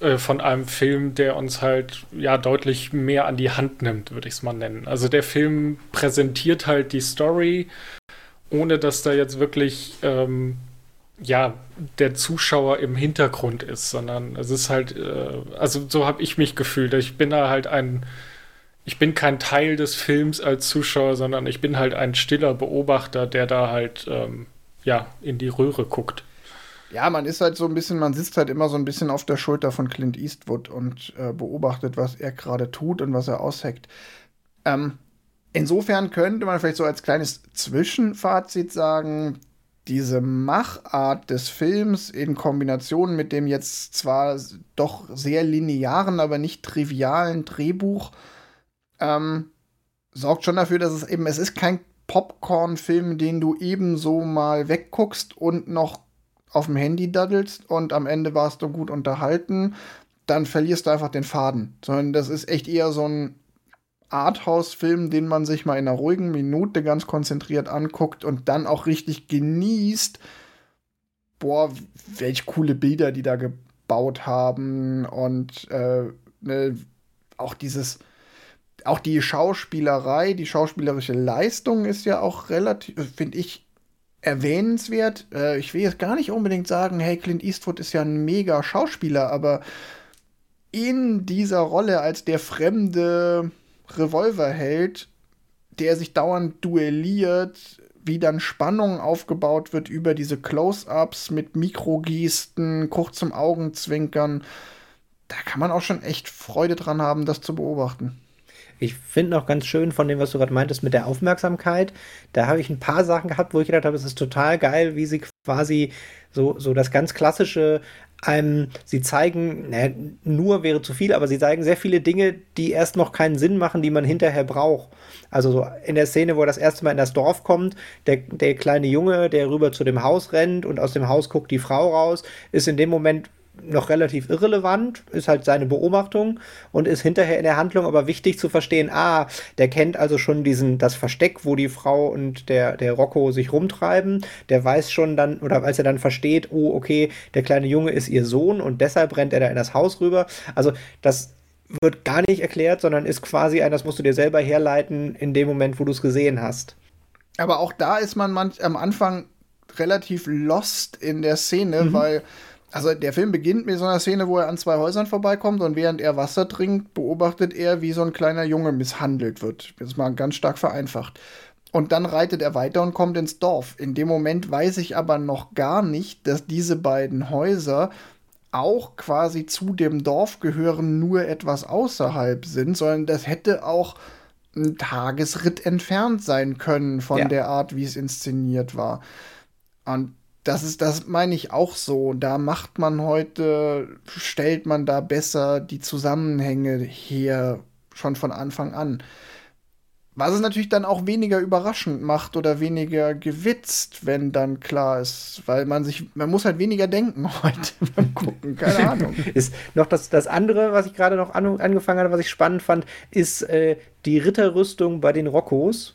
äh, von einem Film, der uns halt ja deutlich mehr an die Hand nimmt, würde ich es mal nennen. Also der Film präsentiert halt die Story, ohne dass da jetzt wirklich ähm, ja der Zuschauer im Hintergrund ist, sondern es ist halt, äh, also so habe ich mich gefühlt. Ich bin da halt ein, ich bin kein Teil des Films als Zuschauer, sondern ich bin halt ein stiller Beobachter, der da halt ähm, ja in die Röhre guckt. Ja, man ist halt so ein bisschen, man sitzt halt immer so ein bisschen auf der Schulter von Clint Eastwood und äh, beobachtet, was er gerade tut und was er ausheckt. Ähm, insofern könnte man vielleicht so als kleines Zwischenfazit sagen, diese Machart des Films in Kombination mit dem jetzt zwar doch sehr linearen, aber nicht trivialen Drehbuch ähm, sorgt schon dafür, dass es eben, es ist kein Popcorn-Film, den du ebenso mal wegguckst und noch auf dem Handy daddelst und am Ende warst du gut unterhalten, dann verlierst du einfach den Faden. Sondern das ist echt eher so ein Arthouse-Film, den man sich mal in einer ruhigen Minute ganz konzentriert anguckt und dann auch richtig genießt. Boah, welch coole Bilder die da gebaut haben und äh, ne, auch dieses, auch die Schauspielerei, die schauspielerische Leistung ist ja auch relativ, finde ich, erwähnenswert. Äh, ich will jetzt gar nicht unbedingt sagen, hey, Clint Eastwood ist ja ein mega Schauspieler, aber in dieser Rolle als der fremde Revolverheld, der sich dauernd duelliert, wie dann Spannung aufgebaut wird über diese Close-ups mit Mikrogesten, kurzem Augenzwinkern, da kann man auch schon echt Freude dran haben, das zu beobachten. Ich finde noch ganz schön von dem, was du gerade meintest mit der Aufmerksamkeit. Da habe ich ein paar Sachen gehabt, wo ich gedacht habe, es ist total geil, wie sie quasi so, so das ganz klassische einem, sie zeigen, na, nur wäre zu viel, aber sie zeigen sehr viele Dinge, die erst noch keinen Sinn machen, die man hinterher braucht. Also so in der Szene, wo er das erste Mal in das Dorf kommt, der, der kleine Junge, der rüber zu dem Haus rennt und aus dem Haus guckt die Frau raus, ist in dem Moment noch relativ irrelevant, ist halt seine Beobachtung und ist hinterher in der Handlung aber wichtig zu verstehen, ah, der kennt also schon diesen, das Versteck, wo die Frau und der, der Rocco sich rumtreiben, der weiß schon dann, oder als er dann versteht, oh, okay, der kleine Junge ist ihr Sohn und deshalb rennt er da in das Haus rüber. Also das wird gar nicht erklärt, sondern ist quasi ein, das musst du dir selber herleiten in dem Moment, wo du es gesehen hast. Aber auch da ist man manch, am Anfang relativ lost in der Szene, mhm. weil also der Film beginnt mit so einer Szene, wo er an zwei Häusern vorbeikommt und während er Wasser trinkt, beobachtet er, wie so ein kleiner Junge misshandelt wird. Ist mal ganz stark vereinfacht. Und dann reitet er weiter und kommt ins Dorf. In dem Moment weiß ich aber noch gar nicht, dass diese beiden Häuser auch quasi zu dem Dorf gehören, nur etwas außerhalb sind, sondern das hätte auch ein Tagesritt entfernt sein können von ja. der Art, wie es inszeniert war. Und das ist, das meine ich auch so. Da macht man heute, stellt man da besser die Zusammenhänge her, schon von Anfang an. Was es natürlich dann auch weniger überraschend macht oder weniger gewitzt, wenn dann klar ist, weil man sich, man muss halt weniger denken heute beim Gucken, keine Ahnung. ist noch das, das andere, was ich gerade noch an, angefangen hatte, was ich spannend fand, ist äh, die Ritterrüstung bei den Roccos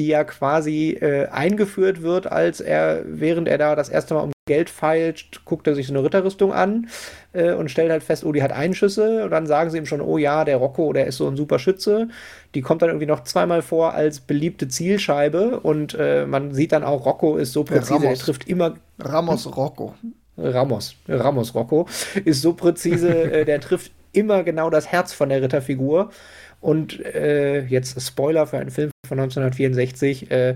die ja quasi äh, eingeführt wird, als er, während er da das erste Mal um Geld feilt, guckt er sich so eine Ritterrüstung an äh, und stellt halt fest, oh, die hat Einschüsse. Und dann sagen sie ihm schon, oh ja, der Rocco, der ist so ein super Schütze. Die kommt dann irgendwie noch zweimal vor als beliebte Zielscheibe und äh, man sieht dann auch, Rocco ist so präzise, er trifft immer. Ramos Rocco. Ramos, Ramos Rocco ist so präzise, äh, der trifft immer genau das Herz von der Ritterfigur. Und äh, jetzt Spoiler für einen Film von 1964. Äh,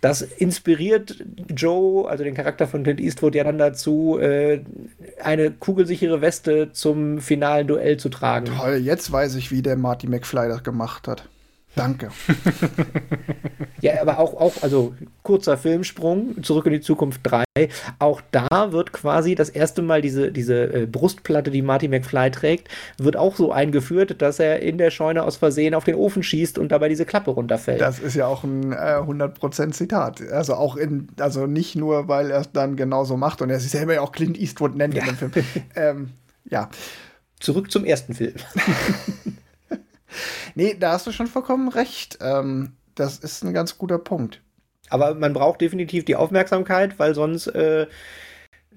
das inspiriert Joe, also den Charakter von Clint Eastwood, ja dann dazu, äh, eine kugelsichere Weste zum finalen Duell zu tragen. Toll, jetzt weiß ich, wie der Marty McFly das gemacht hat. Danke. ja, aber auch, auch, also kurzer Filmsprung, zurück in die Zukunft 3. Auch da wird quasi das erste Mal diese, diese äh, Brustplatte, die Marty McFly trägt, wird auch so eingeführt, dass er in der Scheune aus Versehen auf den Ofen schießt und dabei diese Klappe runterfällt. Das ist ja auch ein äh, 100% Zitat. Also auch in, also nicht nur, weil er es dann genauso macht und er sich selber ja auch Clint Eastwood nennt ja. in dem Film. ähm, ja. Zurück zum ersten Film. nee, da hast du schon vollkommen recht. Ähm, das ist ein ganz guter Punkt. Aber man braucht definitiv die Aufmerksamkeit, weil sonst, äh,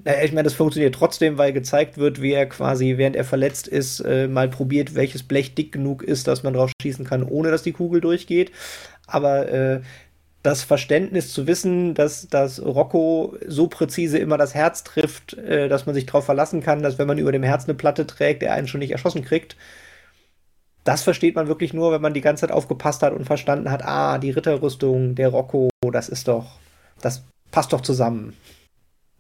naja, ich meine, das funktioniert trotzdem, weil gezeigt wird, wie er quasi, während er verletzt ist, äh, mal probiert, welches Blech dick genug ist, dass man drauf schießen kann, ohne dass die Kugel durchgeht. Aber äh, das Verständnis zu wissen, dass, dass Rocco so präzise immer das Herz trifft, äh, dass man sich darauf verlassen kann, dass wenn man über dem Herz eine Platte trägt, er einen schon nicht erschossen kriegt, das versteht man wirklich nur, wenn man die ganze Zeit aufgepasst hat und verstanden hat, ah, die Ritterrüstung, der Rocco, das ist doch, das passt doch zusammen.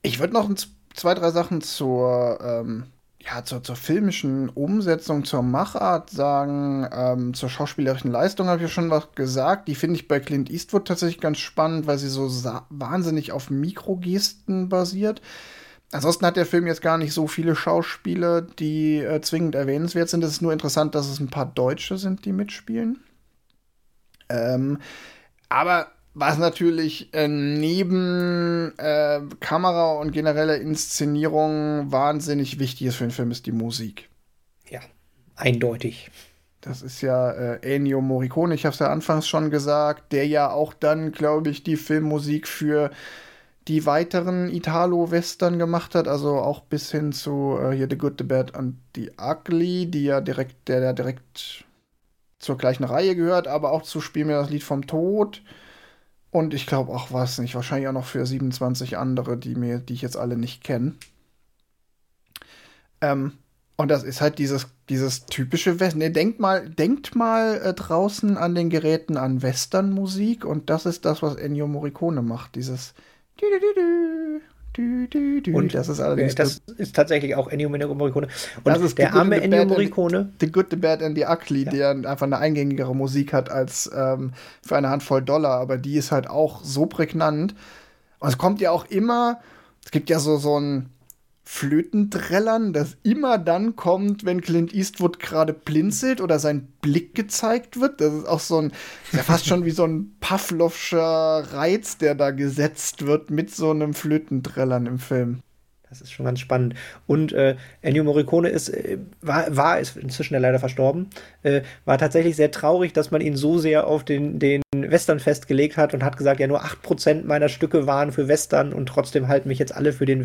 Ich würde noch zwei, drei Sachen zur, ähm, ja, zur, zur filmischen Umsetzung, zur Machart sagen. Ähm, zur schauspielerischen Leistung habe ich ja schon was gesagt. Die finde ich bei Clint Eastwood tatsächlich ganz spannend, weil sie so wahnsinnig auf Mikrogesten basiert. Ansonsten hat der Film jetzt gar nicht so viele Schauspieler, die äh, zwingend erwähnenswert sind. Es ist nur interessant, dass es ein paar Deutsche sind, die mitspielen. Ähm, aber was natürlich äh, neben äh, Kamera und genereller Inszenierung wahnsinnig wichtig ist für den Film, ist die Musik. Ja, eindeutig. Das ist ja äh, Ennio Morricone, ich habe es ja anfangs schon gesagt, der ja auch dann, glaube ich, die Filmmusik für die weiteren Italo-Western gemacht hat, also auch bis hin zu äh, hier The Good, The Bad and The Ugly, die ja direkt, der ja direkt zur gleichen Reihe gehört, aber auch zu Spiel mir das Lied vom Tod. Und ich glaube auch, was nicht, wahrscheinlich auch noch für 27 andere, die mir, die ich jetzt alle nicht kenne. Ähm, und das ist halt dieses, dieses typische Western. Ne, denkt mal, denkt mal äh, draußen an den Geräten an Westernmusik und das ist das, was Ennio Morricone macht. Dieses und das ist allerdings das ist tatsächlich auch Ennio Morricone. Und das ist der arme Ennio Morricone. The Good, The Bad and The Ugly, ja. der einfach eine eingängigere Musik hat als ähm, für eine Handvoll Dollar, aber die ist halt auch so prägnant. Und es kommt ja auch immer, es gibt ja so, so ein Flötendrellern, das immer dann kommt, wenn Clint Eastwood gerade blinzelt oder sein Blick gezeigt wird. Das ist auch so ein, ja fast schon wie so ein Pavlovscher Reiz, der da gesetzt wird mit so einem Flötendrellern im Film. Das ist schon ganz spannend. Und äh, Ennio Morricone ist, äh, war, war, ist inzwischen ja leider verstorben, äh, war tatsächlich sehr traurig, dass man ihn so sehr auf den, den Western festgelegt hat und hat gesagt, ja, nur 8% meiner Stücke waren für Western und trotzdem halten mich jetzt alle für den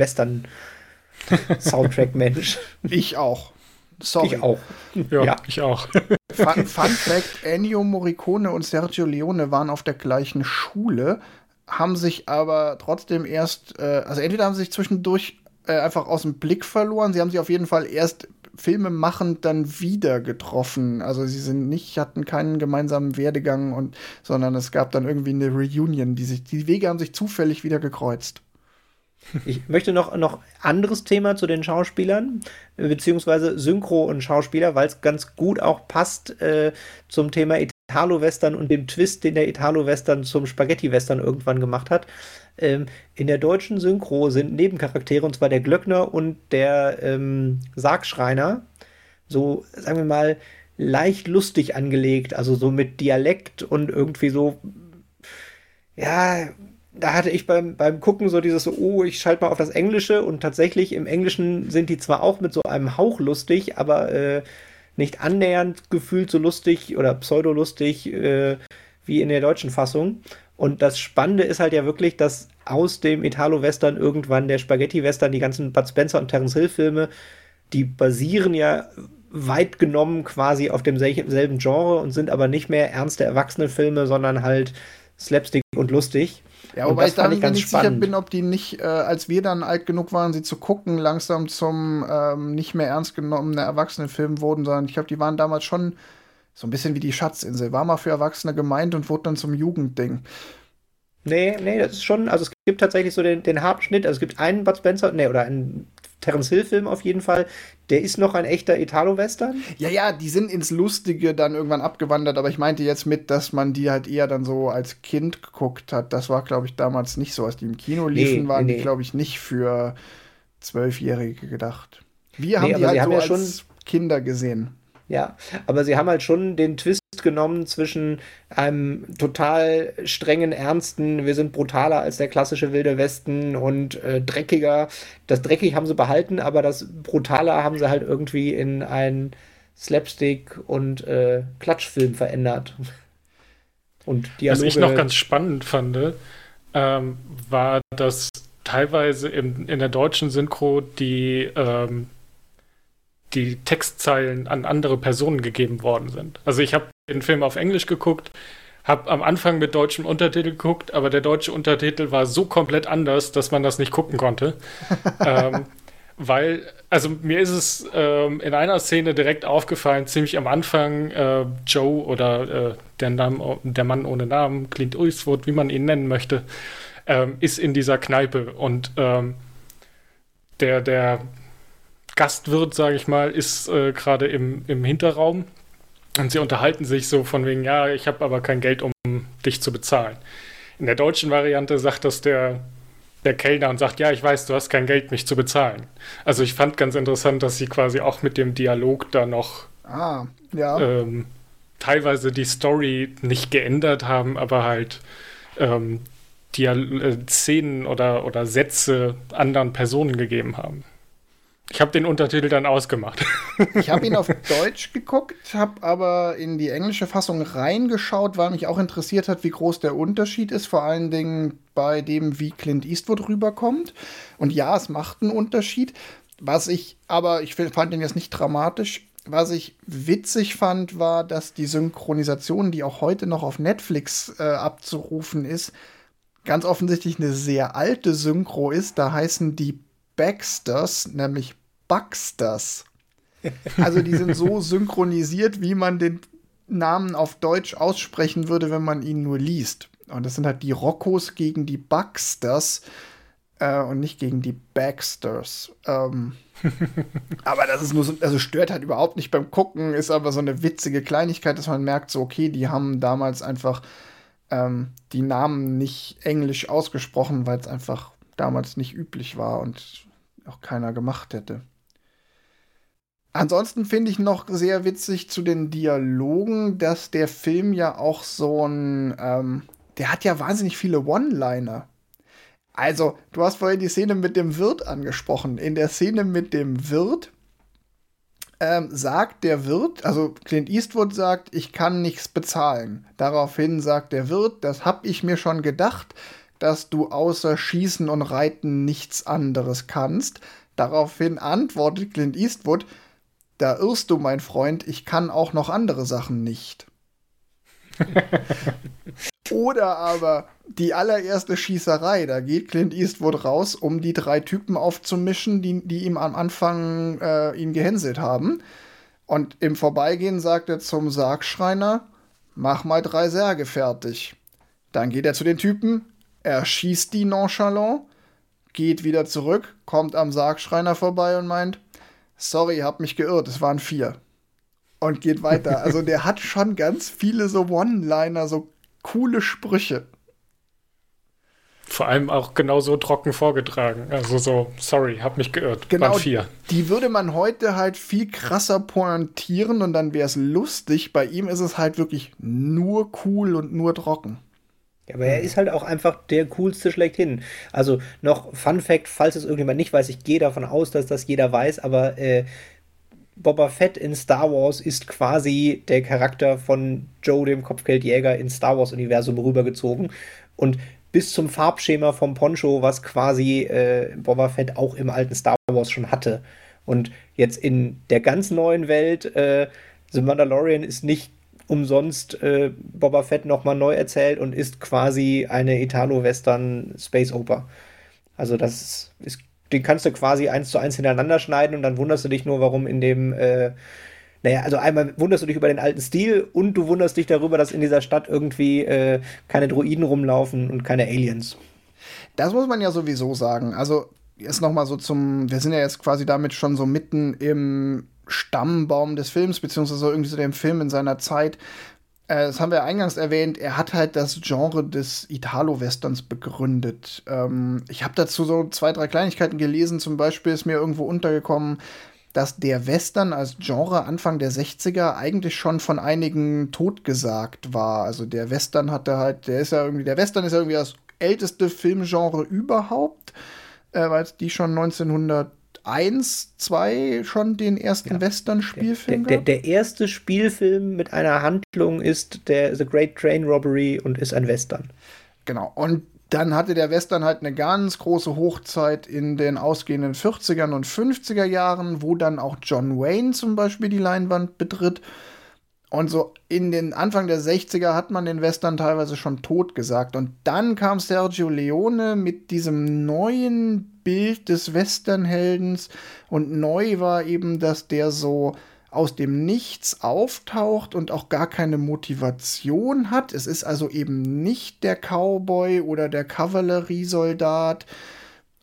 Western-Soundtrack-Mensch. Ich auch. Sorry. Ich auch. Ja, ja. ich auch. Fun, Fun Fact: Ennio Morricone und Sergio Leone waren auf der gleichen Schule, haben sich aber trotzdem erst, äh, also entweder haben sie sich zwischendurch äh, einfach aus dem Blick verloren. Sie haben sich auf jeden Fall erst Filme machend dann wieder getroffen. Also sie sind nicht, hatten keinen gemeinsamen Werdegang und, sondern es gab dann irgendwie eine Reunion, die sich, die Wege haben sich zufällig wieder gekreuzt. Ich möchte noch noch anderes Thema zu den Schauspielern, beziehungsweise Synchro und Schauspieler, weil es ganz gut auch passt äh, zum Thema Italo-Western und dem Twist, den der Italo-Western zum Spaghetti-Western irgendwann gemacht hat. Ähm, in der deutschen Synchro sind Nebencharaktere, und zwar der Glöckner und der ähm, Sargschreiner, so, sagen wir mal, leicht lustig angelegt, also so mit Dialekt und irgendwie so, ja, da hatte ich beim, beim Gucken so dieses, oh, ich schalte mal auf das Englische und tatsächlich im Englischen sind die zwar auch mit so einem Hauch lustig, aber äh, nicht annähernd gefühlt so lustig oder pseudolustig äh, wie in der deutschen Fassung. Und das Spannende ist halt ja wirklich, dass aus dem Italo-Western irgendwann der Spaghetti-Western, die ganzen Bud Spencer und Terence Hill-Filme, die basieren ja weit genommen quasi auf demselben Genre und sind aber nicht mehr ernste Erwachsene-Filme, sondern halt Slapstick und lustig. Ja, wobei ich da nicht spannend. sicher bin, ob die nicht, äh, als wir dann alt genug waren, sie zu gucken, langsam zum ähm, nicht mehr ernst genommenen Erwachsenenfilm wurden, sondern ich glaube, die waren damals schon so ein bisschen wie die Schatzinsel. War mal für Erwachsene gemeint und wurde dann zum Jugendding. Nee, nee, das ist schon, also es gibt tatsächlich so den, den Haarschnitt, also es gibt einen Bud Spencer, nee, oder einen Terence Hill-Film auf jeden Fall, der ist noch ein echter Italo-Western. Ja, ja, die sind ins Lustige dann irgendwann abgewandert, aber ich meinte jetzt mit, dass man die halt eher dann so als Kind geguckt hat. Das war, glaube ich, damals nicht so. Als die im Kino liefen, nee, waren nee, die, glaube ich, nicht für Zwölfjährige gedacht. Wir haben nee, die halt so ja als Kinder gesehen. Ja, aber sie haben halt schon den Twist genommen zwischen einem total strengen, ernsten, wir sind brutaler als der klassische Wilde Westen und äh, dreckiger. Das dreckig haben sie behalten, aber das brutaler haben sie halt irgendwie in einen Slapstick und äh, Klatschfilm verändert. Und Dialoge. Was ich noch ganz spannend fand, ähm, war, dass teilweise im, in der deutschen Synchro die ähm, die Textzeilen an andere Personen gegeben worden sind. Also ich habe den Film auf Englisch geguckt, habe am Anfang mit deutschem Untertitel geguckt, aber der deutsche Untertitel war so komplett anders, dass man das nicht gucken konnte. ähm, weil, also mir ist es ähm, in einer Szene direkt aufgefallen, ziemlich am Anfang, äh, Joe oder äh, der, Name, der Mann ohne Namen, Clint Eastwood, wie man ihn nennen möchte, ähm, ist in dieser Kneipe und ähm, der, der Gastwirt, sage ich mal, ist äh, gerade im, im Hinterraum und sie unterhalten sich so von wegen, ja, ich habe aber kein Geld, um dich zu bezahlen. In der deutschen Variante sagt das der, der Kellner und sagt, ja, ich weiß, du hast kein Geld, mich zu bezahlen. Also ich fand ganz interessant, dass sie quasi auch mit dem Dialog da noch ah, ja. ähm, teilweise die Story nicht geändert haben, aber halt ähm, Dial äh, Szenen oder, oder Sätze anderen Personen gegeben haben. Ich habe den Untertitel dann ausgemacht. ich habe ihn auf Deutsch geguckt, habe aber in die englische Fassung reingeschaut, weil mich auch interessiert hat, wie groß der Unterschied ist, vor allen Dingen bei dem, wie Clint Eastwood rüberkommt. Und ja, es macht einen Unterschied. Was ich, aber ich fand ihn jetzt nicht dramatisch. Was ich witzig fand, war, dass die Synchronisation, die auch heute noch auf Netflix äh, abzurufen ist, ganz offensichtlich eine sehr alte Synchro ist. Da heißen die Baxters, nämlich Buxters. Also die sind so synchronisiert, wie man den Namen auf Deutsch aussprechen würde, wenn man ihn nur liest. Und das sind halt die Roccos gegen die Buxters äh, und nicht gegen die Baxters. Ähm, aber das ist nur so, also stört halt überhaupt nicht beim Gucken, ist aber so eine witzige Kleinigkeit, dass man merkt, so, okay, die haben damals einfach ähm, die Namen nicht englisch ausgesprochen, weil es einfach damals nicht üblich war und auch keiner gemacht hätte. Ansonsten finde ich noch sehr witzig zu den Dialogen, dass der Film ja auch so ein, ähm, der hat ja wahnsinnig viele One-Liner. Also, du hast vorhin die Szene mit dem Wirt angesprochen. In der Szene mit dem Wirt ähm, sagt der Wirt, also Clint Eastwood sagt, ich kann nichts bezahlen. Daraufhin sagt der Wirt, das hab ich mir schon gedacht, dass du außer Schießen und Reiten nichts anderes kannst. Daraufhin antwortet Clint Eastwood, da irrst du, mein Freund, ich kann auch noch andere Sachen nicht. Oder aber die allererste Schießerei, da geht Clint Eastwood raus, um die drei Typen aufzumischen, die, die ihm am Anfang äh, ihn gehänselt haben. Und im Vorbeigehen sagt er zum Sargschreiner, mach mal drei Särge fertig. Dann geht er zu den Typen, er schießt die nonchalant, geht wieder zurück, kommt am Sargschreiner vorbei und meint, sorry, hab mich geirrt, es waren vier. Und geht weiter. Also der hat schon ganz viele so One-Liner, so coole Sprüche. Vor allem auch genauso trocken vorgetragen. Also so, sorry, hab mich geirrt. Genau, Waren vier. Die würde man heute halt viel krasser pointieren und dann wäre es lustig. Bei ihm ist es halt wirklich nur cool und nur trocken. Ja, aber er ist halt auch einfach der coolste schlechthin. Also noch Fun Fact, falls es irgendjemand nicht weiß, ich gehe davon aus, dass das jeder weiß, aber äh, Boba Fett in Star Wars ist quasi der Charakter von Joe, dem Kopfgeldjäger, ins Star Wars-Universum rübergezogen. Und bis zum Farbschema vom Poncho, was quasi äh, Boba Fett auch im alten Star Wars schon hatte. Und jetzt in der ganz neuen Welt, äh, The Mandalorian ist nicht umsonst äh, Boba Fett nochmal neu erzählt und ist quasi eine Italo-Western Space Oper. Also das ist den kannst du quasi eins zu eins hintereinander schneiden und dann wunderst du dich nur, warum in dem, äh, naja, also einmal wunderst du dich über den alten Stil und du wunderst dich darüber, dass in dieser Stadt irgendwie äh, keine Droiden rumlaufen und keine Aliens. Das muss man ja sowieso sagen. Also jetzt noch mal so zum, wir sind ja jetzt quasi damit schon so mitten im Stammbaum des Films, beziehungsweise irgendwie so dem Film in seiner Zeit. Äh, das haben wir eingangs erwähnt, er hat halt das Genre des Italo-Westerns begründet. Ähm, ich habe dazu so zwei, drei Kleinigkeiten gelesen. Zum Beispiel ist mir irgendwo untergekommen, dass der Western als Genre Anfang der 60er eigentlich schon von einigen totgesagt war. Also der Western hatte halt, der ist ja irgendwie, der Western ist ja irgendwie das älteste Filmgenre überhaupt, äh, weil die schon 1900 1, 2 schon den ersten ja. Western-Spielfilm der, der, der, erste Spielfilm mit einer Handlung ist der The Great Train Robbery und ist ein Western. Genau. Und dann hatte der Western halt eine ganz große Hochzeit in den ausgehenden 40ern und 50er Jahren, wo dann auch John Wayne zum Beispiel die Leinwand betritt. Und so in den Anfang der 60er hat man den Western teilweise schon tot gesagt. Und dann kam Sergio Leone mit diesem neuen Bild des Westernheldens und neu war eben, dass der so aus dem Nichts auftaucht und auch gar keine Motivation hat. Es ist also eben nicht der Cowboy oder der Kavalleriesoldat,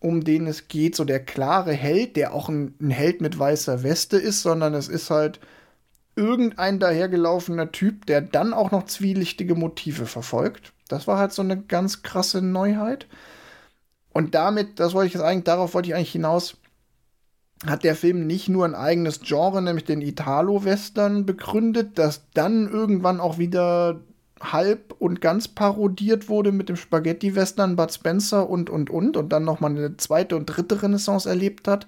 um den es geht, so der klare Held, der auch ein, ein Held mit weißer Weste ist, sondern es ist halt irgendein dahergelaufener Typ, der dann auch noch zwielichtige Motive verfolgt. Das war halt so eine ganz krasse Neuheit. Und damit, das wollte ich jetzt eigentlich, darauf wollte ich eigentlich hinaus, hat der Film nicht nur ein eigenes Genre, nämlich den Italo-Western, begründet, das dann irgendwann auch wieder halb und ganz parodiert wurde mit dem Spaghetti-Western Bud Spencer und, und, und, und dann nochmal eine zweite und dritte Renaissance erlebt hat,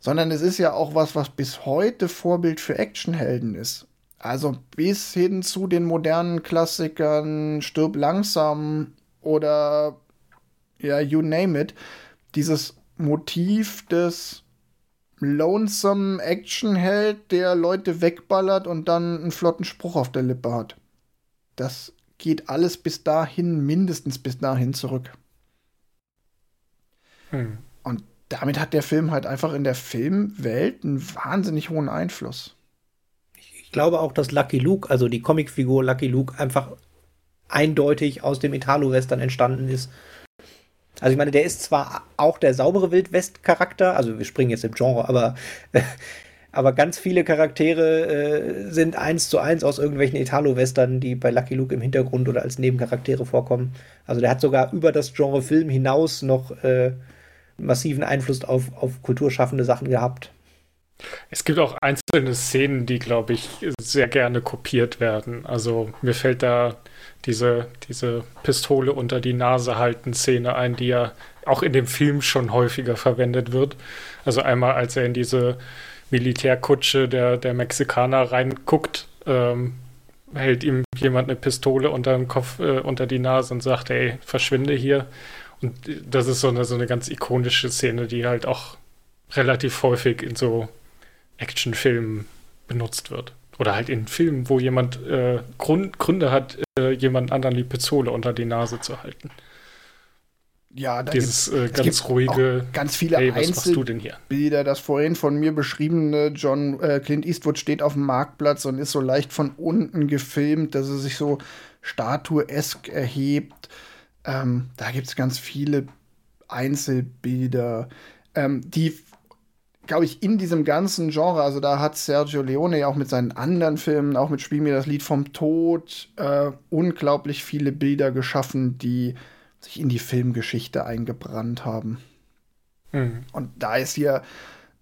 sondern es ist ja auch was, was bis heute Vorbild für Actionhelden ist. Also bis hin zu den modernen Klassikern Stirb langsam oder ja, you name it, dieses Motiv des lonesome Actionheld, der Leute wegballert und dann einen flotten Spruch auf der Lippe hat. Das geht alles bis dahin, mindestens bis dahin zurück. Hm. Damit hat der Film halt einfach in der Filmwelt einen wahnsinnig hohen Einfluss. Ich glaube auch, dass Lucky Luke, also die Comicfigur Lucky Luke, einfach eindeutig aus dem Italo-Western entstanden ist also ich meine, der ist zwar auch der saubere Wildwest-Charakter, also wir springen jetzt im Genre, aber, aber ganz viele Charaktere äh, sind eins zu eins aus irgendwelchen Italo-Western, die bei Lucky Luke im Hintergrund oder als Nebencharaktere vorkommen. Also der hat sogar über das Genre Film hinaus noch äh, massiven Einfluss auf, auf kulturschaffende Sachen gehabt. Es gibt auch einzelne Szenen, die, glaube ich, sehr gerne kopiert werden. Also mir fällt da diese, diese Pistole unter die Nase halten Szene ein, die ja auch in dem Film schon häufiger verwendet wird. Also einmal, als er in diese Militärkutsche der, der Mexikaner reinguckt, ähm, hält ihm jemand eine Pistole unter den Kopf, äh, unter die Nase und sagt, ey, verschwinde hier. Und das ist so eine, so eine ganz ikonische Szene, die halt auch relativ häufig in so Actionfilmen benutzt wird. Oder halt in Filmen, wo jemand äh, Grund, Gründe hat, äh, jemand anderen die Pistole unter die Nase zu halten. Ja, da Dieses äh, ganz ruhige, ganz viele hey, was machst du denn hier? Bilder, das vorhin von mir beschriebene John äh, Clint Eastwood steht auf dem Marktplatz und ist so leicht von unten gefilmt, dass er sich so statuesk erhebt. Ähm, da gibt es ganz viele Einzelbilder, ähm, die glaube ich, in diesem ganzen Genre, also da hat Sergio Leone ja auch mit seinen anderen Filmen, auch mit Spiel mir das Lied vom Tod, äh, unglaublich viele Bilder geschaffen, die sich in die Filmgeschichte eingebrannt haben. Mhm. Und da ist hier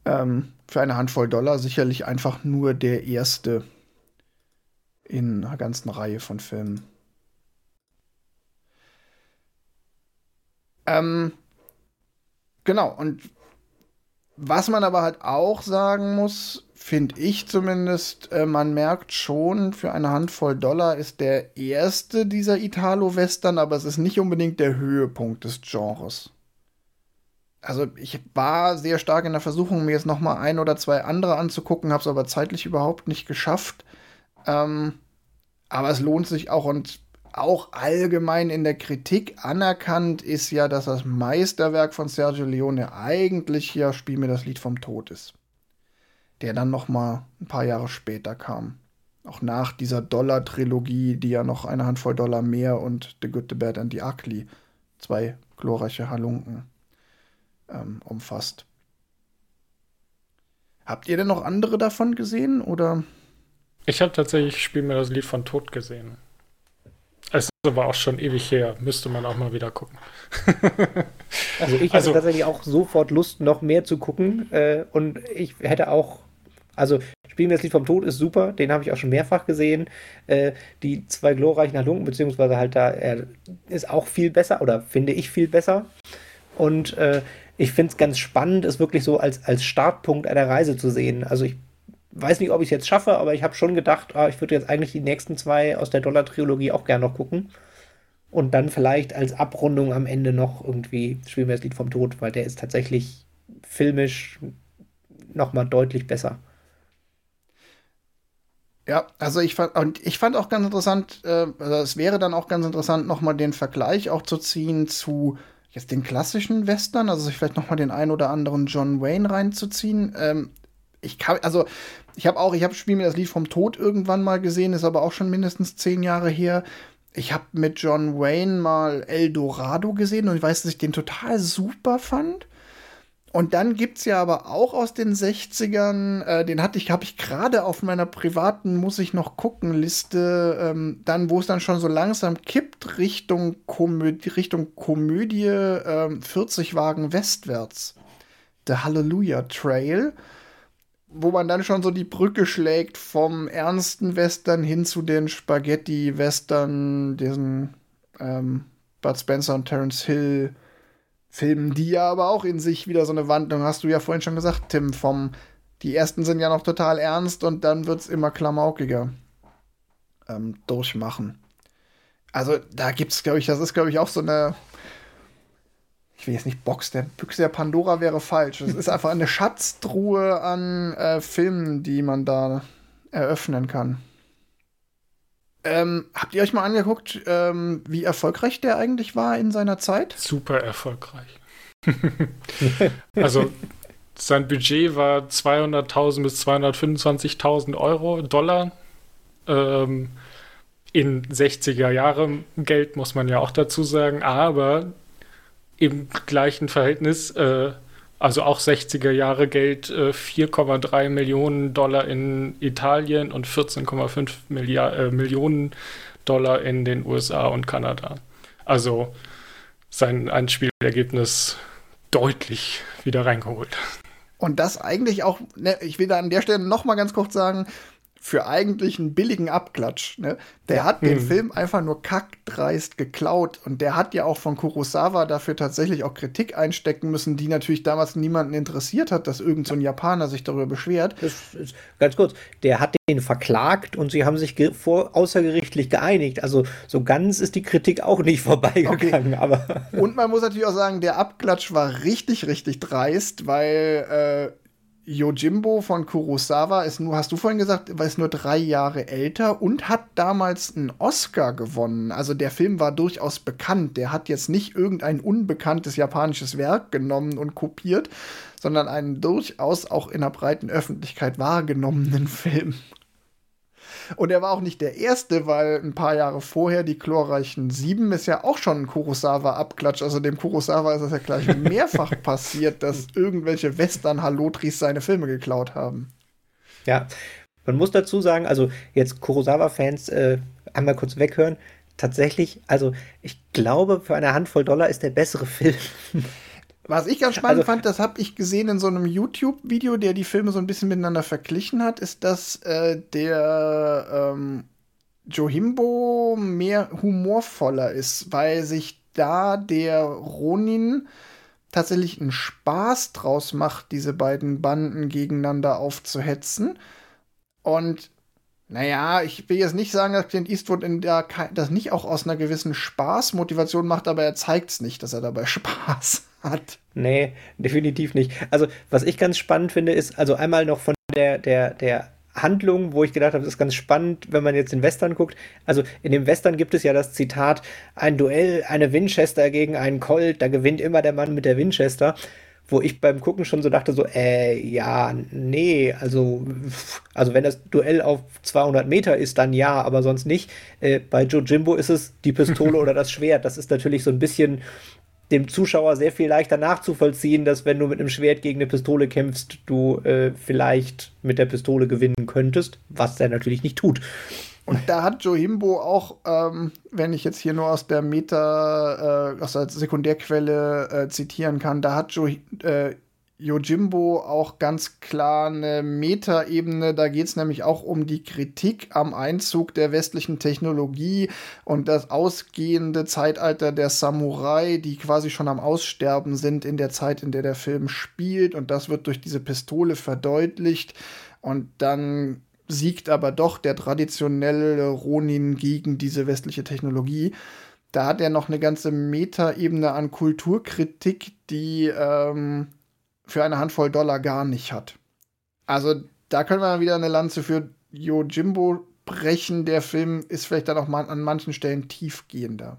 ähm, für eine Handvoll Dollar sicherlich einfach nur der erste in einer ganzen Reihe von Filmen. Ähm, genau, und was man aber halt auch sagen muss, finde ich zumindest, äh, man merkt schon, für eine Handvoll Dollar ist der erste dieser Italo-Western, aber es ist nicht unbedingt der Höhepunkt des Genres. Also ich war sehr stark in der Versuchung, mir jetzt noch mal ein oder zwei andere anzugucken, habe es aber zeitlich überhaupt nicht geschafft. Ähm, aber es lohnt sich auch und auch allgemein in der Kritik anerkannt ist ja, dass das Meisterwerk von Sergio Leone eigentlich ja Spiel mir das Lied vom Tod ist. Der dann noch mal ein paar Jahre später kam. Auch nach dieser Dollar-Trilogie, die ja noch eine Handvoll Dollar mehr und The Good, The Bad and The Ugly, zwei glorreiche Halunken, ähm, umfasst. Habt ihr denn noch andere davon gesehen, oder? Ich habe tatsächlich Spiel mir das Lied von Tod gesehen. Es ist aber auch schon ewig her. Müsste man auch mal wieder gucken. also ich hatte also, tatsächlich auch sofort Lust, noch mehr zu gucken. Äh, und ich hätte auch, also Spielen wir das Lied vom Tod ist super, den habe ich auch schon mehrfach gesehen. Äh, die zwei glorreichen Halunken, beziehungsweise halt da, er ist auch viel besser oder finde ich viel besser. Und äh, ich finde es ganz spannend, es wirklich so als, als Startpunkt einer Reise zu sehen. Also ich weiß nicht, ob ich es jetzt schaffe, aber ich habe schon gedacht, ah, ich würde jetzt eigentlich die nächsten zwei aus der Dollar-Trilogie auch gerne noch gucken. Und dann vielleicht als Abrundung am Ende noch irgendwie spielen wir das Lied vom Tod, weil der ist tatsächlich filmisch nochmal deutlich besser. Ja, also ich fand, und ich fand auch ganz interessant, äh, also es wäre dann auch ganz interessant, nochmal den Vergleich auch zu ziehen zu jetzt den klassischen Western, also sich vielleicht nochmal den ein oder anderen John Wayne reinzuziehen. Ähm, ich kann, also ich habe auch, ich habe Spiel mir das Lied vom Tod irgendwann mal gesehen, ist aber auch schon mindestens zehn Jahre her. Ich habe mit John Wayne mal El Dorado gesehen und ich weiß, dass ich den total super fand. Und dann gibt es ja aber auch aus den 60ern, äh, den hatte ich, habe ich gerade auf meiner privaten Muss ich noch gucken Liste, ähm, dann, wo es dann schon so langsam kippt Richtung Komödie, Richtung Komödie ähm, 40 Wagen westwärts. The Hallelujah Trail wo man dann schon so die Brücke schlägt vom ernsten Western hin zu den Spaghetti-Western, diesen ähm, Bud Spencer und Terence Hill Filmen, die ja aber auch in sich wieder so eine Wandlung, hast du ja vorhin schon gesagt, Tim, vom die ersten sind ja noch total ernst und dann wird es immer klamaukiger ähm, durchmachen. Also da gibt es, glaube ich, das ist, glaube ich, auch so eine ich will jetzt nicht Box der Büchse der Pandora wäre falsch. Es ist einfach eine Schatztruhe an äh, Filmen, die man da eröffnen kann. Ähm, habt ihr euch mal angeguckt, ähm, wie erfolgreich der eigentlich war in seiner Zeit? Super erfolgreich. also sein Budget war 200.000 bis 225.000 Euro, Dollar. Ähm, in 60er Jahre Geld muss man ja auch dazu sagen, aber im gleichen Verhältnis, äh, also auch 60er Jahre Geld, äh, 4,3 Millionen Dollar in Italien und 14,5 äh, Millionen Dollar in den USA und Kanada. Also sein Einspielergebnis deutlich wieder reingeholt. Und das eigentlich auch, ne, ich will da an der Stelle noch mal ganz kurz sagen, für eigentlich einen billigen Abklatsch. Ne? Der hat den mhm. Film einfach nur kackdreist geklaut und der hat ja auch von Kurosawa dafür tatsächlich auch Kritik einstecken müssen, die natürlich damals niemanden interessiert hat, dass irgend so ein Japaner sich darüber beschwert. Das ist, ganz kurz, der hat den verklagt und sie haben sich vor, außergerichtlich geeinigt. Also so ganz ist die Kritik auch nicht vorbeigegangen. Okay. Aber und man muss natürlich auch sagen, der Abklatsch war richtig, richtig dreist, weil äh, Yojimbo von Kurosawa ist nur, hast du vorhin gesagt, ist nur drei Jahre älter und hat damals einen Oscar gewonnen. Also der Film war durchaus bekannt. Der hat jetzt nicht irgendein unbekanntes japanisches Werk genommen und kopiert, sondern einen durchaus auch in der breiten Öffentlichkeit wahrgenommenen Film. Und er war auch nicht der Erste, weil ein paar Jahre vorher die chlorreichen Sieben ist ja auch schon ein Kurosawa-Abklatsch. Also dem Kurosawa ist es ja gleich mehrfach passiert, dass irgendwelche Western-Halotris seine Filme geklaut haben. Ja, man muss dazu sagen, also jetzt Kurosawa-Fans äh, einmal kurz weghören. Tatsächlich, also ich glaube, für eine Handvoll Dollar ist der bessere Film. Was ich ganz spannend also, fand, das habe ich gesehen in so einem YouTube-Video, der die Filme so ein bisschen miteinander verglichen hat, ist, dass äh, der ähm, Johimbo mehr humorvoller ist, weil sich da der Ronin tatsächlich einen Spaß draus macht, diese beiden Banden gegeneinander aufzuhetzen. Und naja, ich will jetzt nicht sagen, dass Clint Eastwood in der, das nicht auch aus einer gewissen Spaßmotivation macht, aber er zeigt es nicht, dass er dabei Spaß hat. Nee, definitiv nicht. Also, was ich ganz spannend finde, ist, also einmal noch von der, der, der Handlung, wo ich gedacht habe, das ist ganz spannend, wenn man jetzt den Western guckt. Also in dem Western gibt es ja das Zitat, ein Duell, eine Winchester gegen einen Colt, da gewinnt immer der Mann mit der Winchester. Wo ich beim Gucken schon so dachte, so, äh, ja, nee, also, also wenn das Duell auf 200 Meter ist, dann ja, aber sonst nicht. Äh, bei Joe Jimbo ist es die Pistole oder das Schwert. Das ist natürlich so ein bisschen dem Zuschauer sehr viel leichter nachzuvollziehen, dass wenn du mit einem Schwert gegen eine Pistole kämpfst, du äh, vielleicht mit der Pistole gewinnen könntest, was der natürlich nicht tut. Und da hat Johimbo auch, ähm, wenn ich jetzt hier nur aus der Meta, äh, aus der Sekundärquelle äh, zitieren kann, da hat jo, Yojimbo auch ganz klar eine Metaebene. Da geht es nämlich auch um die Kritik am Einzug der westlichen Technologie und das ausgehende Zeitalter der Samurai, die quasi schon am Aussterben sind in der Zeit, in der der Film spielt. Und das wird durch diese Pistole verdeutlicht. Und dann siegt aber doch der traditionelle Ronin gegen diese westliche Technologie. Da hat er noch eine ganze Metaebene an Kulturkritik, die ähm, für eine Handvoll Dollar gar nicht hat. Also da können wir wieder eine Lanze für Yojimbo brechen. Der Film ist vielleicht dann auch mal an manchen Stellen tiefgehender.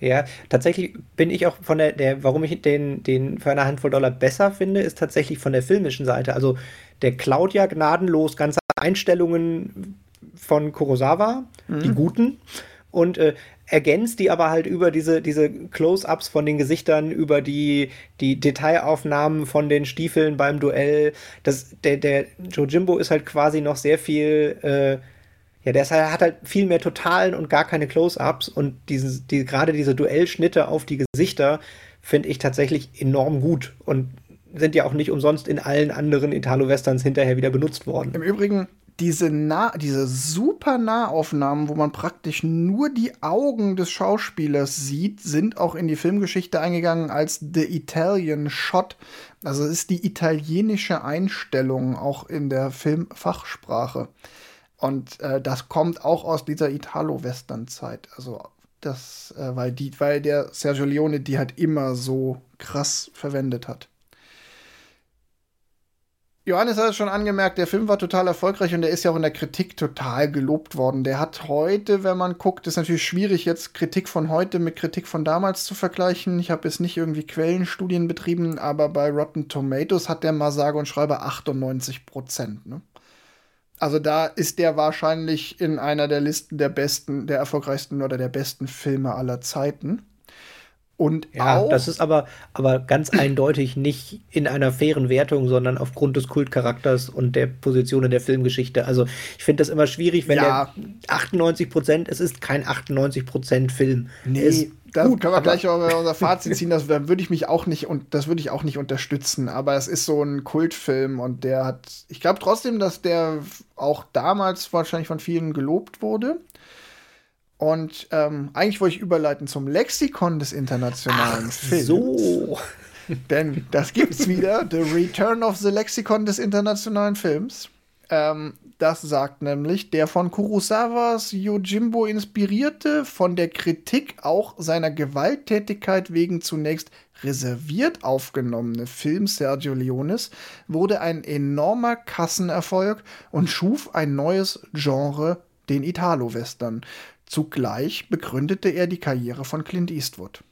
Ja, tatsächlich bin ich auch von der, der warum ich den, den für eine Handvoll Dollar besser finde, ist tatsächlich von der filmischen Seite. Also der klaut ja gnadenlos ganze Einstellungen von Kurosawa, mhm. die guten, und äh, ergänzt die aber halt über diese, diese Close-ups von den Gesichtern, über die, die Detailaufnahmen von den Stiefeln beim Duell. Das, der, der Jojimbo ist halt quasi noch sehr viel, äh, ja, der halt, hat halt viel mehr Totalen und gar keine Close-ups und dieses, die, gerade diese Duellschnitte auf die Gesichter finde ich tatsächlich enorm gut und sind ja auch nicht umsonst in allen anderen Italo-Westerns hinterher wieder benutzt worden. Im Übrigen, diese, nah diese super Nahaufnahmen, wo man praktisch nur die Augen des Schauspielers sieht, sind auch in die Filmgeschichte eingegangen als The Italian Shot. Also es ist die italienische Einstellung auch in der Filmfachsprache. Und äh, das kommt auch aus dieser Italo-Western-Zeit. Also das, äh, weil die, weil der Sergio Leone die halt immer so krass verwendet hat. Johannes hat es schon angemerkt, der Film war total erfolgreich und der ist ja auch in der Kritik total gelobt worden. Der hat heute, wenn man guckt, ist natürlich schwierig, jetzt Kritik von heute mit Kritik von damals zu vergleichen. Ich habe jetzt nicht irgendwie Quellenstudien betrieben, aber bei Rotten Tomatoes hat der mal sage und schreibe 98 Prozent. Ne? Also da ist der wahrscheinlich in einer der Listen der besten, der erfolgreichsten oder der besten Filme aller Zeiten. Und ja, auch, das ist aber, aber ganz eindeutig nicht in einer fairen Wertung, sondern aufgrund des Kultcharakters und der Position in der Filmgeschichte. Also ich finde das immer schwierig, wenn ja. der 98 Prozent, es ist kein 98 Prozent Film. Nee. Da Gut, können wir gleich mal unser Fazit ziehen. Das würde ich mich auch nicht und das würde ich auch nicht unterstützen. Aber es ist so ein Kultfilm und der hat, ich glaube trotzdem, dass der auch damals wahrscheinlich von vielen gelobt wurde. Und ähm, eigentlich wollte ich überleiten zum Lexikon des internationalen Ach, Films. So. Denn das gibt's wieder, The Return of the Lexikon des internationalen Films. Ähm, das sagt nämlich, der von Kurosawas Yojimbo inspirierte, von der Kritik auch seiner Gewalttätigkeit wegen zunächst reserviert aufgenommene Film Sergio Leones wurde ein enormer Kassenerfolg und schuf ein neues Genre, den Italo-Western. Zugleich begründete er die Karriere von Clint Eastwood.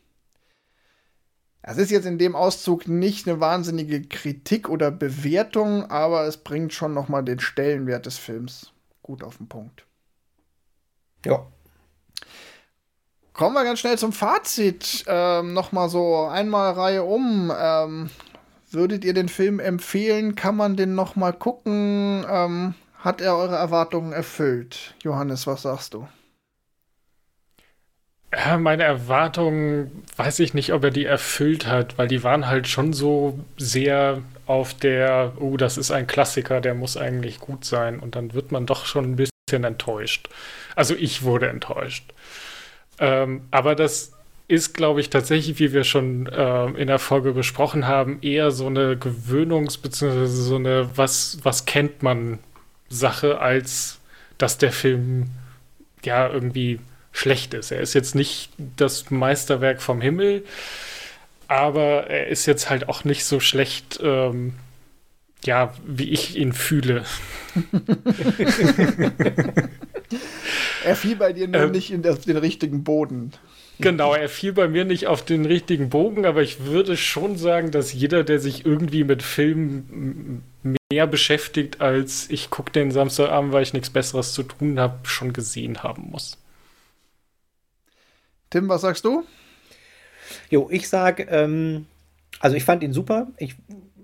Es ist jetzt in dem Auszug nicht eine wahnsinnige Kritik oder Bewertung, aber es bringt schon noch mal den Stellenwert des Films gut auf den Punkt. Ja. Kommen wir ganz schnell zum Fazit. Ähm, noch mal so einmal Reihe um. Ähm, würdet ihr den Film empfehlen? Kann man den noch mal gucken? Ähm, hat er eure Erwartungen erfüllt? Johannes, was sagst du? Ja, meine Erwartungen, weiß ich nicht, ob er die erfüllt hat, weil die waren halt schon so sehr auf der, oh, das ist ein Klassiker, der muss eigentlich gut sein. Und dann wird man doch schon ein bisschen enttäuscht. Also ich wurde enttäuscht. Ähm, aber das ist, glaube ich, tatsächlich, wie wir schon äh, in der Folge besprochen haben, eher so eine Gewöhnungs- bzw. so eine was, was kennt man Sache, als dass der Film ja irgendwie schlecht ist. Er ist jetzt nicht das Meisterwerk vom Himmel, aber er ist jetzt halt auch nicht so schlecht, ähm, ja, wie ich ihn fühle. er fiel bei dir nur ähm, nicht in das, den richtigen Boden. Genau, er fiel bei mir nicht auf den richtigen Bogen, aber ich würde schon sagen, dass jeder, der sich irgendwie mit Filmen mehr beschäftigt, als ich gucke den Samstagabend, weil ich nichts Besseres zu tun habe, schon gesehen haben muss. Tim, was sagst du? Jo, ich sag, ähm, also ich fand ihn super. Ich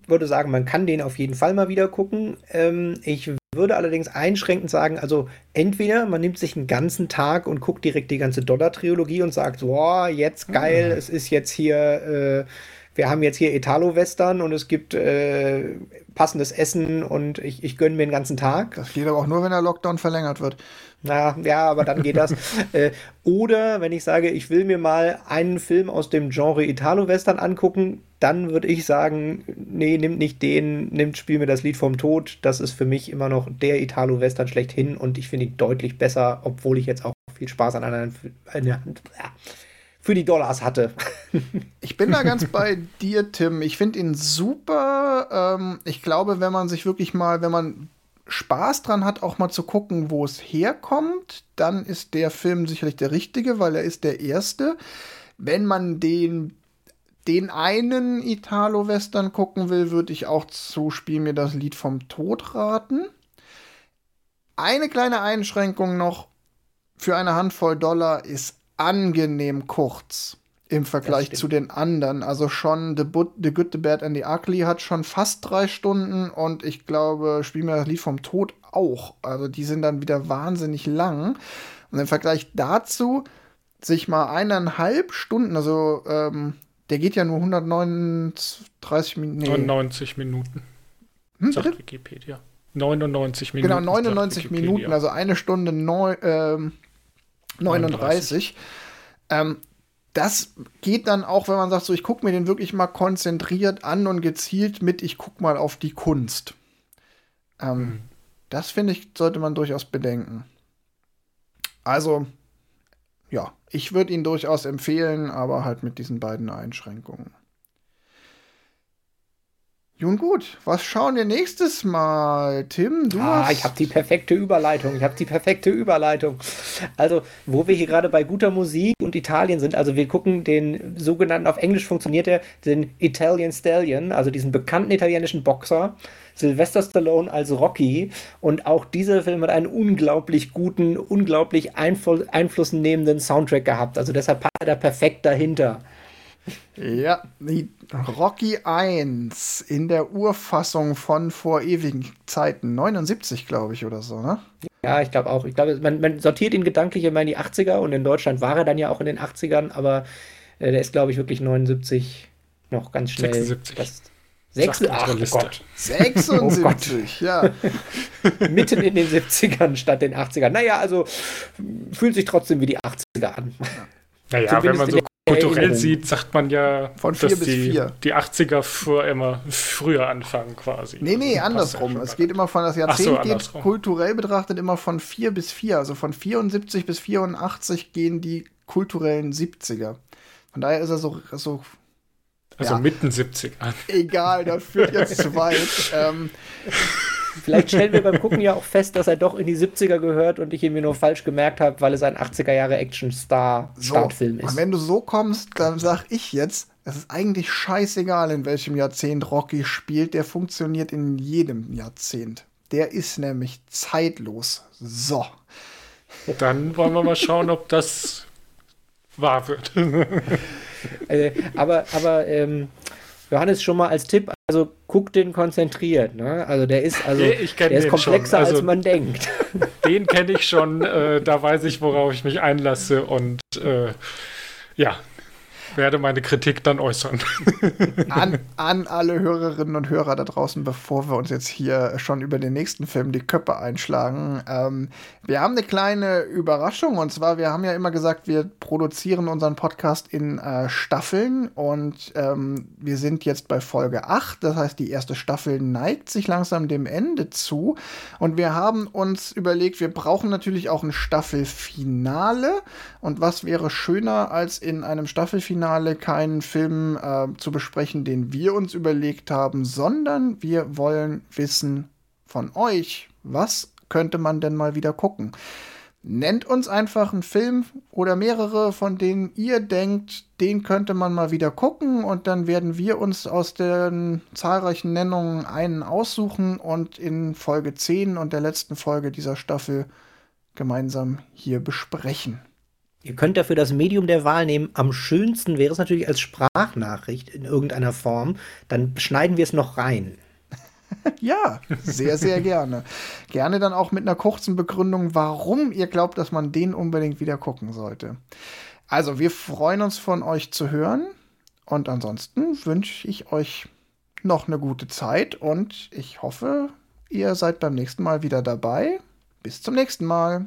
würde sagen, man kann den auf jeden Fall mal wieder gucken. Ähm, ich würde allerdings einschränkend sagen, also entweder man nimmt sich einen ganzen Tag und guckt direkt die ganze Dollar-Trilogie und sagt, boah, jetzt geil, mhm. es ist jetzt hier, äh, wir haben jetzt hier Italo-Western und es gibt äh, passendes Essen und ich, ich gönne mir den ganzen Tag. Das geht aber auch nur, wenn der Lockdown verlängert wird. Na, ja, aber dann geht das. äh, oder wenn ich sage, ich will mir mal einen Film aus dem Genre Italo-Western angucken, dann würde ich sagen, nee, nimmt nicht den, nimmt Spiel mir das Lied vom Tod. Das ist für mich immer noch der Italo-Western schlechthin und ich finde ihn deutlich besser, obwohl ich jetzt auch viel Spaß an anderen für die Dollars hatte. ich bin da ganz bei dir, Tim. Ich finde ihn super. Ähm, ich glaube, wenn man sich wirklich mal, wenn man Spaß dran hat, auch mal zu gucken, wo es herkommt, dann ist der Film sicherlich der richtige, weil er ist der erste. Wenn man den, den einen Italo-Western gucken will, würde ich auch zu Spiel mir das Lied vom Tod raten. Eine kleine Einschränkung noch für eine Handvoll Dollar ist angenehm kurz im Vergleich zu den anderen. Also schon The, But, The Good, The Bad and The Ugly hat schon fast drei Stunden und ich glaube, Spiel mir das Lied vom Tod auch. Also die sind dann wieder wahnsinnig lang. Und im Vergleich dazu sich mal eineinhalb Stunden, also ähm, der geht ja nur 139 Minuten. Nee. 99 Minuten. Hm, sagt Wikipedia. 99 Minuten. Genau, 99 Minuten, also eine Stunde neun, ähm, 39. 39. Ähm, das geht dann auch, wenn man sagt, so ich gucke mir den wirklich mal konzentriert an und gezielt mit, ich gucke mal auf die Kunst. Ähm, mhm. Das finde ich, sollte man durchaus bedenken. Also, ja, ich würde ihn durchaus empfehlen, aber halt mit diesen beiden Einschränkungen. Nun gut, was schauen wir nächstes Mal? Tim, du ah, hast... ich habe die perfekte Überleitung. Ich habe die perfekte Überleitung. Also, wo wir hier gerade bei guter Musik und Italien sind, also wir gucken den sogenannten, auf Englisch funktioniert der, den Italian Stallion, also diesen bekannten italienischen Boxer, Sylvester Stallone als Rocky. Und auch dieser Film hat einen unglaublich guten, unglaublich Einfl einflussnehmenden Soundtrack gehabt. Also deshalb hat er perfekt dahinter. Ja, die Rocky 1 in der Urfassung von vor ewigen Zeiten, 79 glaube ich oder so, ne? Ja, ich glaube auch. Ich glaube, man, man, sortiert ihn gedanklich immer in die 80er und in Deutschland war er dann ja auch in den 80ern, aber äh, der ist, glaube ich, wirklich 79 noch ganz schnell. 76. Das, 6, ach, oh Gott. 76, oh ja. Mitten in den 70ern statt den 80ern. Naja, also fühlt sich trotzdem wie die 80er an. Naja, Zumindest wenn man so kulturell sieht, sagt man ja, von 4 bis die, 4. Die 80er früher immer früher anfangen quasi. Nee, nee, andersrum. Es geht immer von das Jahrzehnt so, geht kulturell betrachtet immer von 4 bis 4. Also von 74 bis 84 gehen die kulturellen 70er. Von daher ist er so, so also ja. mitten 70 an. Egal, das führt jetzt zu weit. ähm. Vielleicht stellen wir beim Gucken ja auch fest, dass er doch in die 70er gehört und ich ihn mir nur falsch gemerkt habe, weil es ein 80er Jahre Action-Star-Startfilm so, ist. Und wenn du so kommst, dann sag ich jetzt, es ist eigentlich scheißegal, in welchem Jahrzehnt Rocky spielt, der funktioniert in jedem Jahrzehnt. Der ist nämlich zeitlos. So. Dann wollen wir mal schauen, ob das wahr wird. äh, aber aber ähm, Johannes schon mal als Tipp, also guck den konzentriert. Ne? Also der ist also der ist komplexer also, als man denkt. Den kenne ich schon, äh, da weiß ich, worauf ich mich einlasse und äh, ja, werde meine Kritik dann äußern. An, an, alle Hörerinnen und Hörer da draußen, bevor wir uns jetzt hier schon über den nächsten Film die Köpfe einschlagen. Ähm, wir haben eine kleine Überraschung und zwar, wir haben ja immer gesagt, wir produzieren unseren Podcast in äh, Staffeln und ähm, wir sind jetzt bei Folge 8. Das heißt, die erste Staffel neigt sich langsam dem Ende zu und wir haben uns überlegt, wir brauchen natürlich auch ein Staffelfinale und was wäre schöner als in einem Staffelfinale Finale keinen Film äh, zu besprechen, den wir uns überlegt haben, sondern wir wollen wissen von euch, was könnte man denn mal wieder gucken. Nennt uns einfach einen Film oder mehrere, von denen ihr denkt, den könnte man mal wieder gucken und dann werden wir uns aus den zahlreichen Nennungen einen aussuchen und in Folge 10 und der letzten Folge dieser Staffel gemeinsam hier besprechen. Ihr könnt dafür das Medium der Wahl nehmen. Am schönsten wäre es natürlich als Sprachnachricht in irgendeiner Form. Dann schneiden wir es noch rein. ja, sehr, sehr gerne. gerne dann auch mit einer kurzen Begründung, warum ihr glaubt, dass man den unbedingt wieder gucken sollte. Also, wir freuen uns von euch zu hören. Und ansonsten wünsche ich euch noch eine gute Zeit und ich hoffe, ihr seid beim nächsten Mal wieder dabei. Bis zum nächsten Mal.